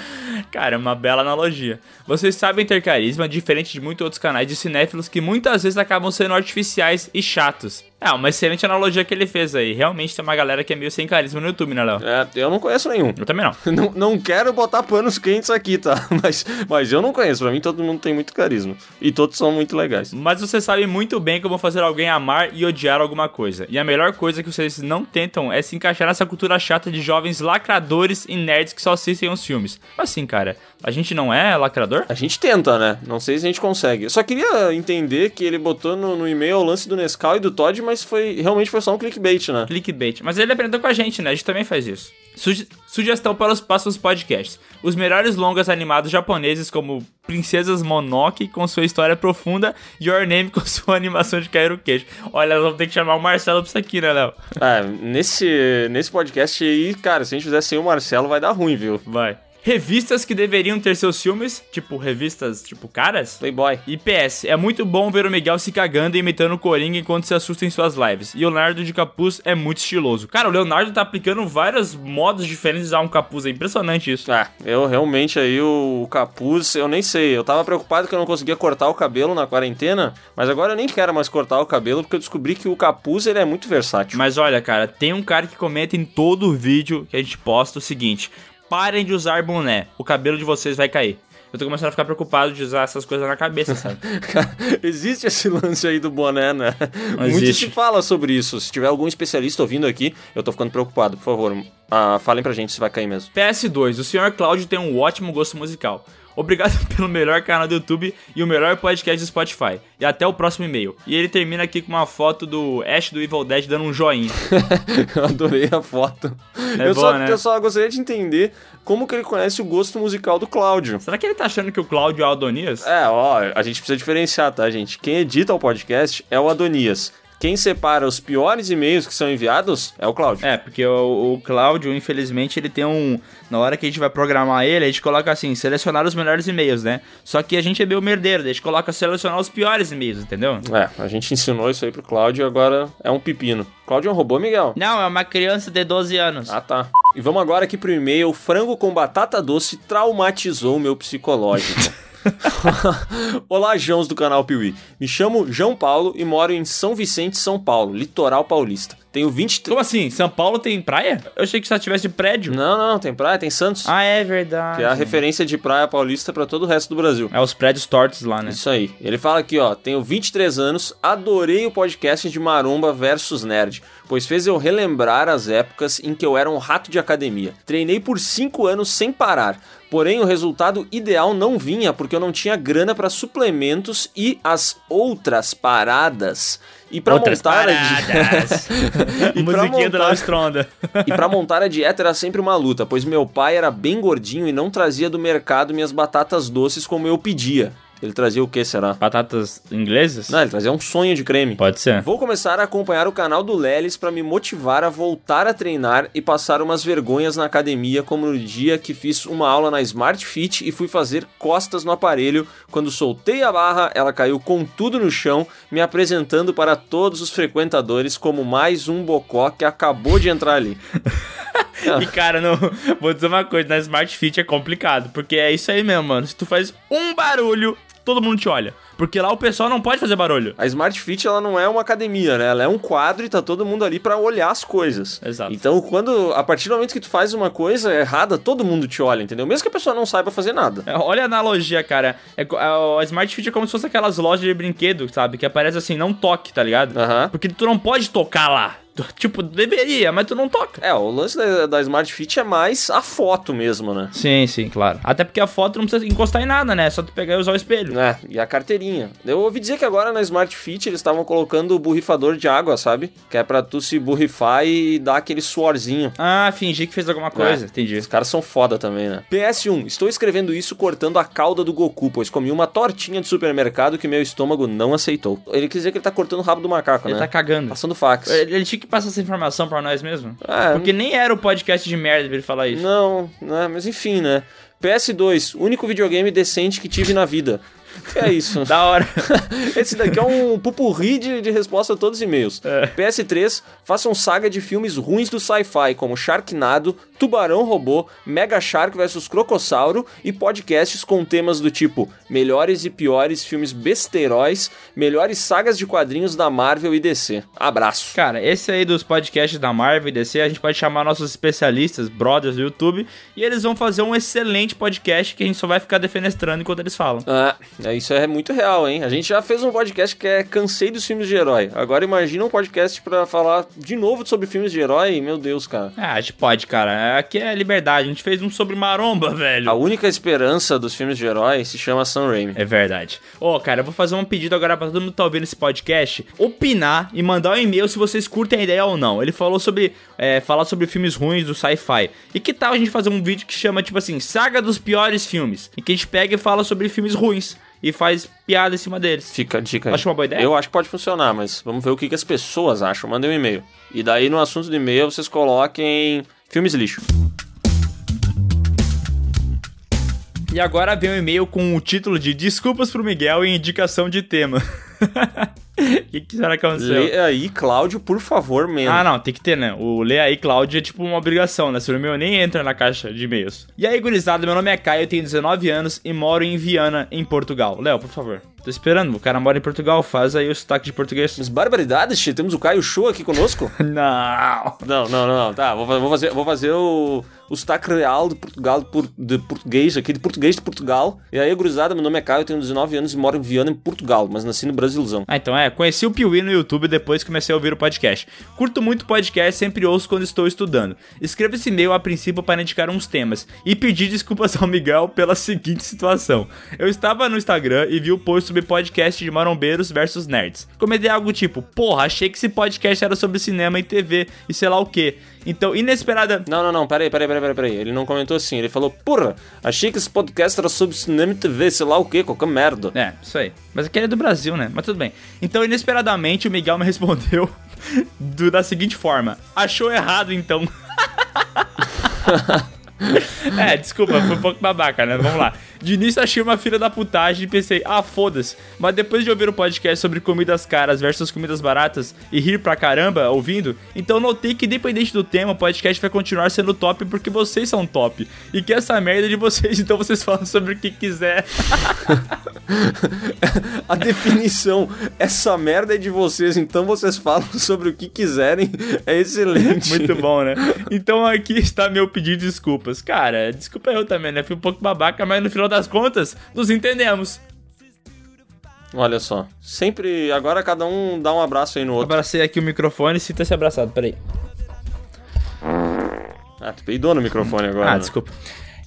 Cara, é uma bela analogia. Vocês sabem ter carisma, diferente de muitos outros canais de cinéfilos que muitas vezes acabam sendo artificiais e chatos. É, uma excelente analogia que ele fez aí. Realmente tem uma galera que é meio sem carisma no YouTube, né, Léo? É, eu não conheço nenhum. Eu também não. Não, não quero botar panos quentes aqui, tá? Mas, mas eu não conheço. Pra mim, todo mundo tem muito carisma. E todos são muito legais. Mas vocês sabem muito bem como fazer alguém amar e odiar alguma coisa. E a melhor coisa que vocês não tentam é se encaixar nessa cultura chata de jovens lacradores e nerds que só assistem os filmes. Assim, cara. A gente não é lacrador? A gente tenta, né? Não sei se a gente consegue. Eu só queria entender que ele botou no, no e-mail o lance do Nescau e do Todd, mas foi realmente foi só um clickbait, né? Clickbait. Mas ele aprendeu com a gente, né? A gente também faz isso. Suge- sugestão para os próximos podcasts. Os melhores longas animados japoneses, como Princesas Mononoke, com sua história profunda, e Your Name, com sua animação de cair o queixo. Olha, nós vamos ter que chamar o Marcelo pra isso aqui, né, Léo? É, nesse, nesse podcast aí, cara, se a gente fizer sem o Marcelo, vai dar ruim, viu? Vai. Revistas que deveriam ter seus filmes, tipo revistas, tipo caras. Playboy. E PS, é muito bom ver o Miguel se cagando e imitando o Coringa enquanto se assusta em suas lives. E o Leonardo de capuz é muito estiloso. Cara, o Leonardo tá aplicando vários modos diferentes de usar um capuz, é impressionante isso. Ah, eu realmente aí, o, o capuz, eu nem sei. Eu tava preocupado que eu não conseguia cortar o cabelo na quarentena, mas agora eu nem quero mais cortar o cabelo, porque eu descobri que o capuz, ele é muito versátil. Mas olha, cara, tem um cara que comenta em todo vídeo que a gente posta o seguinte: parem de usar boné, o cabelo de vocês vai cair. Eu tô começando a ficar preocupado de usar essas coisas na cabeça, sabe? Existe esse lance aí do boné, né? Muito existe. se fala sobre isso. Se tiver algum especialista ouvindo aqui, eu tô ficando preocupado. Por favor, ah, falem pra gente se vai cair mesmo. PS2, o Sr. Cláudio tem um ótimo gosto musical. Obrigado pelo melhor canal do YouTube e o melhor podcast do Spotify. E até o próximo e-mail. E ele termina aqui com uma foto do Ash do Evil Dead dando um joinha. eu adorei a foto. É eu, bom, só, né? eu só gostaria de entender como que ele conhece o gosto musical do Cláudio. Será que ele tá achando que o Cláudio é o Adonias? É, ó, a gente precisa diferenciar, tá, gente? Quem edita o podcast é o Adonias. Quem separa os piores e-mails que são enviados é o Cláudio. É, porque o, o Cláudio, infelizmente, ele tem um. Na hora que a gente vai programar ele, a gente coloca assim, selecionar os melhores e-mails, né? Só que a gente é meio merdeiro, a gente coloca selecionar os piores e-mails, entendeu? É, a gente ensinou isso aí pro Cláudio e agora é um pepino. Cláudio é um robô, Miguel? Não, é uma criança de 12 anos. Ah, tá. E vamos agora aqui pro e-mail. Frango com batata doce traumatizou o meu psicológico. Olá, Jãos do canal Piuí. Me chamo João Paulo e moro em São Vicente, São Paulo, litoral paulista. Tenho 23. Como assim? São Paulo tem praia? Eu achei que só tivesse prédio. Não, não, tem praia, tem Santos. Ah, é verdade. Que é a referência de praia paulista pra todo o resto do Brasil. É os prédios tortos lá, né? Isso aí. Ele fala aqui, ó, tenho 23 anos, adorei o podcast de Maromba versus Nerd, pois fez eu relembrar as épocas em que eu era um rato de academia. Treinei por 5 anos sem parar. Porém, o resultado ideal não vinha porque eu não tinha grana para suplementos e as outras paradas. E para montar paradas. e Musiquinha do montar- Stronda. e pra montar a dieta era sempre uma luta, pois meu pai era bem gordinho e não trazia do mercado minhas batatas doces como eu pedia. Ele trazia o que, será? Batatas inglesas? Não, ele trazia um sonho de creme. Pode ser. Vou começar a acompanhar o canal do Lelis pra me motivar a voltar a treinar e passar umas vergonhas na academia, como no dia que fiz uma aula na Smart Fit e fui fazer costas no aparelho. Quando soltei a barra, ela caiu com tudo no chão, me apresentando para todos os frequentadores como mais um bocó que acabou de entrar ali. E cara, não, vou dizer uma coisa, na Smart Fit é complicado, porque é isso aí mesmo, mano. Se tu faz um barulho, todo mundo te olha. Porque lá o pessoal não pode fazer barulho. A Smart Fit ela não é uma academia, né? Ela é um quadro e tá todo mundo ali pra olhar as coisas. Exato. Então, quando a partir do momento que tu faz uma coisa errada, todo mundo te olha, entendeu? Mesmo que a pessoa não saiba fazer nada. É, Olha a analogia, cara. É, a a Smart Fit é como se fosse aquelas lojas de brinquedo, sabe? Que aparece assim, não toque, tá ligado? Aham. Porque tu não pode tocar lá. Tipo, deveria, mas tu não toca. É, o lance da, da Smart Fit é mais a foto mesmo, né? Sim, sim, claro. Até porque a foto não precisa encostar em nada, né? É só tu pegar e usar o espelho. É, e a carteirinha. Eu ouvi dizer que agora na Smart Fit eles estavam colocando o borrifador de água, sabe? Que é pra tu se borrifar e dar aquele suorzinho. Ah, fingir que fez alguma coisa. É. Entendi. Os caras são foda também, né? PS1, estou escrevendo isso cortando a cauda do Goku, pois comi uma tortinha de supermercado que meu estômago não aceitou. Ele quis dizer que ele tá cortando o rabo do macaco, Ele né? tá cagando. Passando fax. Ele, ele tinha que passar essa informação pra nós mesmo. É, Porque nem era o podcast de merda pra ele falar isso. Não, né? Mas enfim, né? PS2, único videogame decente que tive na vida. É isso? Da hora. Esse daqui é um pupurri de, de resposta a todos os e-mails. É. PS3, façam saga de filmes ruins do sci-fi, como Sharknado, Tubarão Robô, Mega Shark vs Crocossauro e podcasts com temas do tipo melhores e piores filmes besteiróis, melhores sagas de quadrinhos da Marvel e DC. Abraço. Cara, esse aí dos podcasts da Marvel e DC, a gente pode chamar nossos especialistas, brothers do YouTube, e eles vão fazer um excelente podcast que a gente só vai ficar defenestrando enquanto eles falam. Ah, É, isso é muito real, hein? A gente já fez um podcast que é Cansei dos filmes de herói. Agora imagina um podcast pra falar de novo sobre filmes de herói. Meu Deus, cara. Ah, a gente pode, cara. Aqui é liberdade. A gente fez um sobre maromba, velho. A única esperança dos filmes de herói se chama Sam Raimi. É verdade. Ô, cara, eu vou fazer um pedido agora pra todo mundo que tá ouvindo esse podcast opinar e mandar um e-mail se vocês curtem a ideia ou não. Ele falou sobre. É, falar sobre filmes ruins do sci-fi. E que tal a gente fazer um vídeo que chama, tipo assim, Saga dos Piores Filmes? Em que a gente pega e fala sobre filmes ruins e faz piada em cima deles. Fica a dica aí. Acho uma boa ideia? Eu acho que pode funcionar, mas vamos ver o que, que as pessoas acham. Mandem um e-mail. E daí no assunto do e-mail vocês coloquem filmes lixo. E agora vem um e-mail com o título de Desculpas pro Miguel e indicação de tema. O que, que será que aconteceu? Lê aí, Cláudio, por favor, mesmo. Ah, não, tem que ter, né? O Lê aí, Cláudio, é tipo uma obrigação, né? Se o e-mail nem entra na caixa de e-mails. E aí, gurizada, meu nome é Caio, eu tenho 19 anos e moro em Viana, em Portugal. Léo, por favor. Tô esperando, o cara mora em Portugal, faz aí o sotaque de português. Mas barbaridades, tio. Temos o Caio Show aqui conosco? não. Não, não, não. Tá, vou, vou fazer, vou fazer o, o sotaque real de Portugal, de, por- de português, aqui de português de Portugal. E aí, gurizada, meu nome é Caio, eu tenho 19 anos e moro em Viana, em Portugal, mas nasci no Brasilzão. Ah, então é, conheci o Piuí no YouTube depois comecei a ouvir o podcast. Curto muito podcast, sempre ouço quando estou estudando. Escreva esse e-mail a princípio para indicar uns temas e pedir desculpas ao Miguel pela seguinte situação. Eu estava no Instagram e vi o post sobre podcast de marombeiros versus nerds. Comentei algo tipo, porra, achei que esse podcast era sobre cinema e TV e sei lá o que. Então, inesperada... Não, não, não, peraí, peraí, peraí, peraí. Ele não comentou assim, ele falou, porra, achei que esse podcast era sobre cinema e TV, sei lá o que, qualquer merda. É, isso aí. Mas aquele é do Brasil, né? Mas tudo bem. Então, inesperadamente, o Miguel me respondeu do- da seguinte forma: Achou errado, então. é, desculpa, foi um pouco babaca, né? Vamos lá. De início achei uma filha da putagem e pensei, ah, foda-se. Mas depois de ouvir o podcast sobre comidas caras versus comidas baratas e rir pra caramba ouvindo, então notei que independente do tema, o podcast vai continuar sendo top porque vocês são top. E que essa merda é de vocês, então vocês falam sobre o que quiser. A definição, essa merda é de vocês, então vocês falam sobre o que quiserem, é excelente. Muito bom, né? Então aqui está meu pedido de desculpas. Cara, desculpa eu também, né? Fui um pouco babaca, mas no final das contas, nos entendemos. Olha só, sempre, agora cada um dá um abraço aí no outro. Abracei aqui o microfone e sinta-se abraçado, peraí. Ah, tu peidou no microfone agora. Ah, né? desculpa.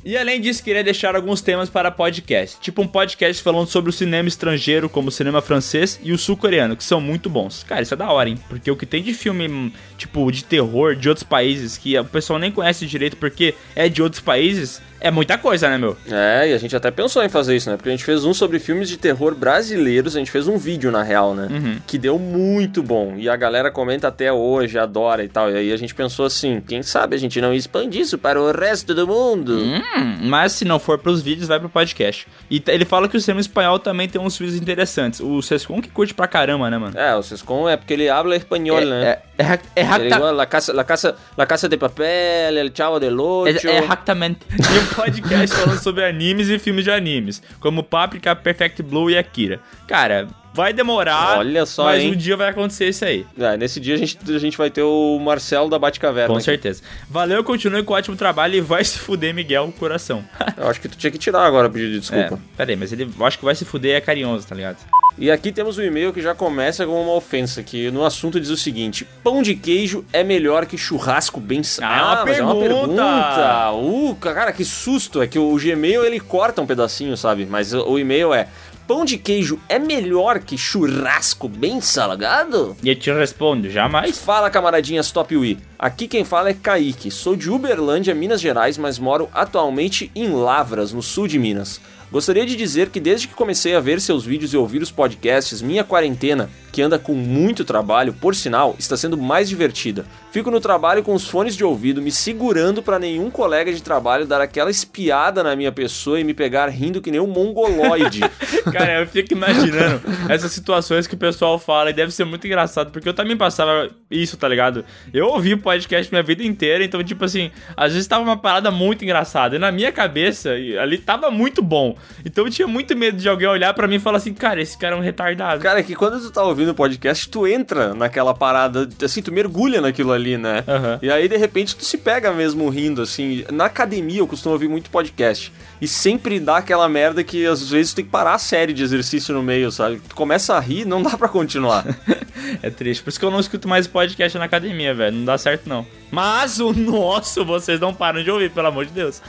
E além disso, queria deixar alguns temas para podcast. Tipo um podcast falando sobre o cinema estrangeiro, como o cinema francês e o sul-coreano, que são muito bons. Cara, isso é da hora, hein? Porque o que tem de filme, hum, tipo, de terror de outros países, que o pessoal nem conhece direito porque é de outros países, é muita coisa, né, meu? É, e a gente até pensou em fazer isso, né? Porque a gente fez um sobre filmes de terror brasileiros, a gente fez um vídeo, na real, né? Uhum. Que deu muito bom. E a galera comenta até hoje, adora e tal. E aí a gente pensou assim, quem sabe a gente não expande isso para o resto do mundo? Hum, mas se não for pros vídeos, vai pro podcast. E ele fala que o cinema espanhol também tem uns vídeos interessantes. O Sescon que curte pra caramba, né, mano? É, o Sescon é porque ele habla espanhol, né? É, é, é, é, é igual La Casa, La, Casa, La Casa de Papel, El Chavo del Ocho. é, é ractamente. Podcast falando sobre animes e filmes de animes, como Paprika, Perfect Blue e Akira. Cara, vai demorar, Olha só, mas hein? um dia vai acontecer isso aí. É, nesse dia a gente, a gente vai ter o Marcelo da Batcaverna. Com aqui. certeza. Valeu, continue com o ótimo trabalho e vai se fuder, Miguel, coração. Eu acho que tu tinha que tirar agora o pedido de desculpa. É, pera aí, mas ele, eu acho que vai se fuder é carinhoso, tá ligado? E aqui temos um e-mail que já começa com uma ofensa, que no assunto diz o seguinte: pão de queijo é melhor que churrasco bem sa- Ah, é uma mas é uma pergunta! pergunta. Uh, cara, que susto! É que o Gmail ele corta um pedacinho, sabe? Mas o e-mail é: pão de queijo é melhor que churrasco bem salgado? E eu te respondo, jamais. Fala, camaradinhas Top Wii. Aqui quem fala é Kaique. Sou de Uberlândia, Minas Gerais, mas moro atualmente em Lavras, no sul de Minas. Gostaria de dizer que desde que comecei a ver seus vídeos e ouvir os podcasts, minha quarentena, que anda com muito trabalho, por sinal, está sendo mais divertida. Fico no trabalho com os fones de ouvido, me segurando para nenhum colega de trabalho dar aquela espiada na minha pessoa e me pegar rindo que nem um mongoloide. Cara, eu fico imaginando essas situações que o pessoal fala e deve ser muito engraçado, porque eu também passava isso, tá ligado? Eu ouvi podcast minha vida inteira, então, tipo assim, às vezes tava uma parada muito engraçada. E na minha cabeça, ali tava muito bom. Então eu tinha muito medo de alguém olhar pra mim e falar assim, cara, esse cara é um retardado. Cara, é que quando tu tá ouvindo o podcast, tu entra naquela parada, assim, tu mergulha naquilo ali, né? Aham. E aí, de repente, tu se pega mesmo rindo, assim. Na academia, eu costumo ouvir muito podcast. E sempre dá aquela merda que às vezes tu tem que parar a série de exercício no meio, sabe? Tu começa a rir, não dá pra continuar. É triste. Por isso que eu não escuto mais podcast na academia, velho. Não dá certo, não. Mas o nosso, vocês não param de ouvir, pelo amor de Deus.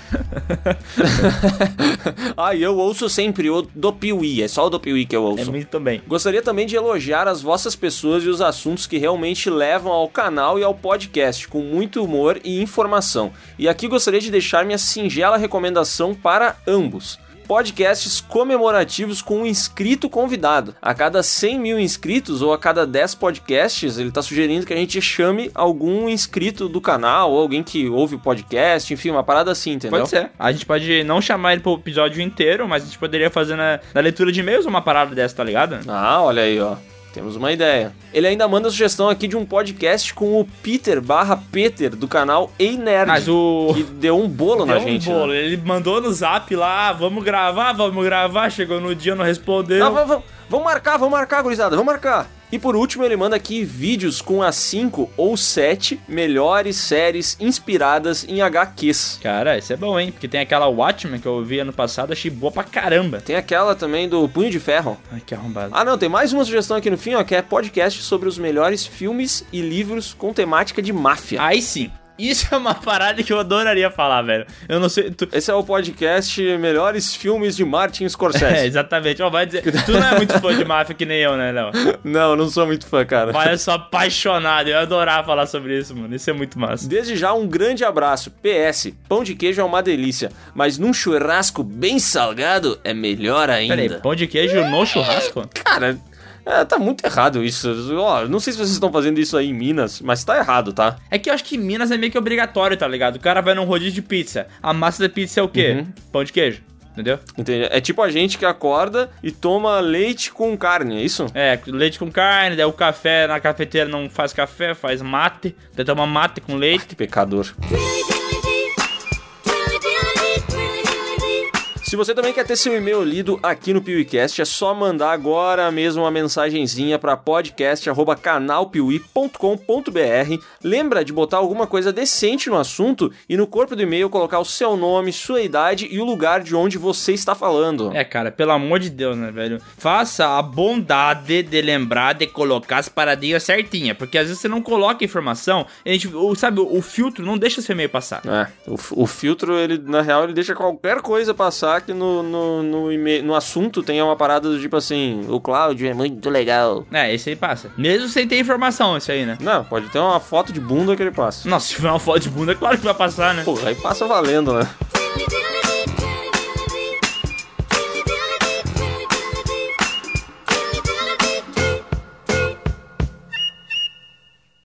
ah, eu ouço sempre o do Piuí, é só o do Piuí que eu ouço. É muito também. Gostaria também de elogiar as vossas pessoas e os assuntos que realmente levam ao canal e ao podcast, com muito humor e informação. E aqui gostaria de deixar minha singela recomendação para ambos. Podcasts comemorativos com um inscrito convidado. A cada 100 mil inscritos ou a cada 10 podcasts, ele tá sugerindo que a gente chame algum inscrito do canal ou alguém que ouve o podcast, enfim, uma parada assim, entendeu? Pode ser. A gente pode não chamar ele pro episódio inteiro, mas a gente poderia fazer na, na leitura de e-mails uma parada dessa, tá ligado? Ah, olha aí, ó. Temos uma ideia. Ele ainda manda sugestão aqui de um podcast com o Peter barra Peter do canal Ei Nerd. Mas o- Que deu um bolo na Deu gente. um bolo. né? Ele mandou no zap lá, "Ah, vamos gravar, vamos gravar. Chegou no dia, não respondeu. Ah, vamos, vamos, vamos marcar, vamos marcar, gurizada, vamos marcar. E por último, ele manda aqui vídeos com as 5 ou 7 melhores séries inspiradas em HQs. Cara, isso é bom, hein? Porque tem aquela Watchmen que eu vi ano passado, achei boa pra caramba. Tem aquela também do Punho de Ferro. Ai, que arrombado. Ah, não, tem mais uma sugestão aqui no fim, ó, que é podcast sobre os melhores filmes e livros com temática de máfia. Aí sim. Isso é uma parada que eu adoraria falar, velho. Eu não sei. Tu... Esse é o podcast Melhores Filmes de Martin Scorsese. É, exatamente. Ó, vai dizer. Tu não é muito fã de máfia que nem eu, né, Léo? Não, não sou muito fã, cara. Mas eu sou apaixonado. Eu ia adorar falar sobre isso, mano. Isso é muito massa. Desde já, um grande abraço. PS, pão de queijo é uma delícia, mas num churrasco bem salgado é melhor ainda. Peraí, pão de queijo no churrasco? Cara, é, tá muito errado isso. Ó, não sei se vocês estão fazendo isso aí em Minas, mas tá errado, tá? É que eu acho que em Minas é meio que obrigatório, tá ligado? O cara vai num rodízio de pizza. A massa da pizza é o quê? Uhum. Pão de queijo. Entendeu? Entende? É tipo a gente que acorda e toma leite com carne, é isso? É, leite com carne, daí o café na cafeteira não faz café, faz mate. Daí toma mate com leite. Que pecador. Se você também quer ter seu e-mail lido aqui no PeeWeeCast, é só mandar agora mesmo uma mensagenzinha para podcast@canalpiuí.com.br. Lembra de botar alguma coisa decente no assunto e no corpo do e-mail colocar o seu nome, sua idade e o lugar de onde você está falando. É, cara, pelo amor de Deus, né, velho? Faça a bondade de lembrar de colocar as paradinhas certinhas, porque às vezes você não coloca informação, a gente, o, sabe, o, o filtro não deixa seu e-mail passar. É, o, o filtro, ele, na real, ele deixa qualquer coisa passar que no, no, no, no assunto tenha uma parada do tipo assim, o Cláudio é muito legal. É, esse aí passa. Mesmo sem ter informação, isso aí, né? Não, pode ter uma foto de bunda que ele passa. Nossa, se tiver uma foto de bunda, é claro que vai passar, né? Pô, aí passa valendo, né?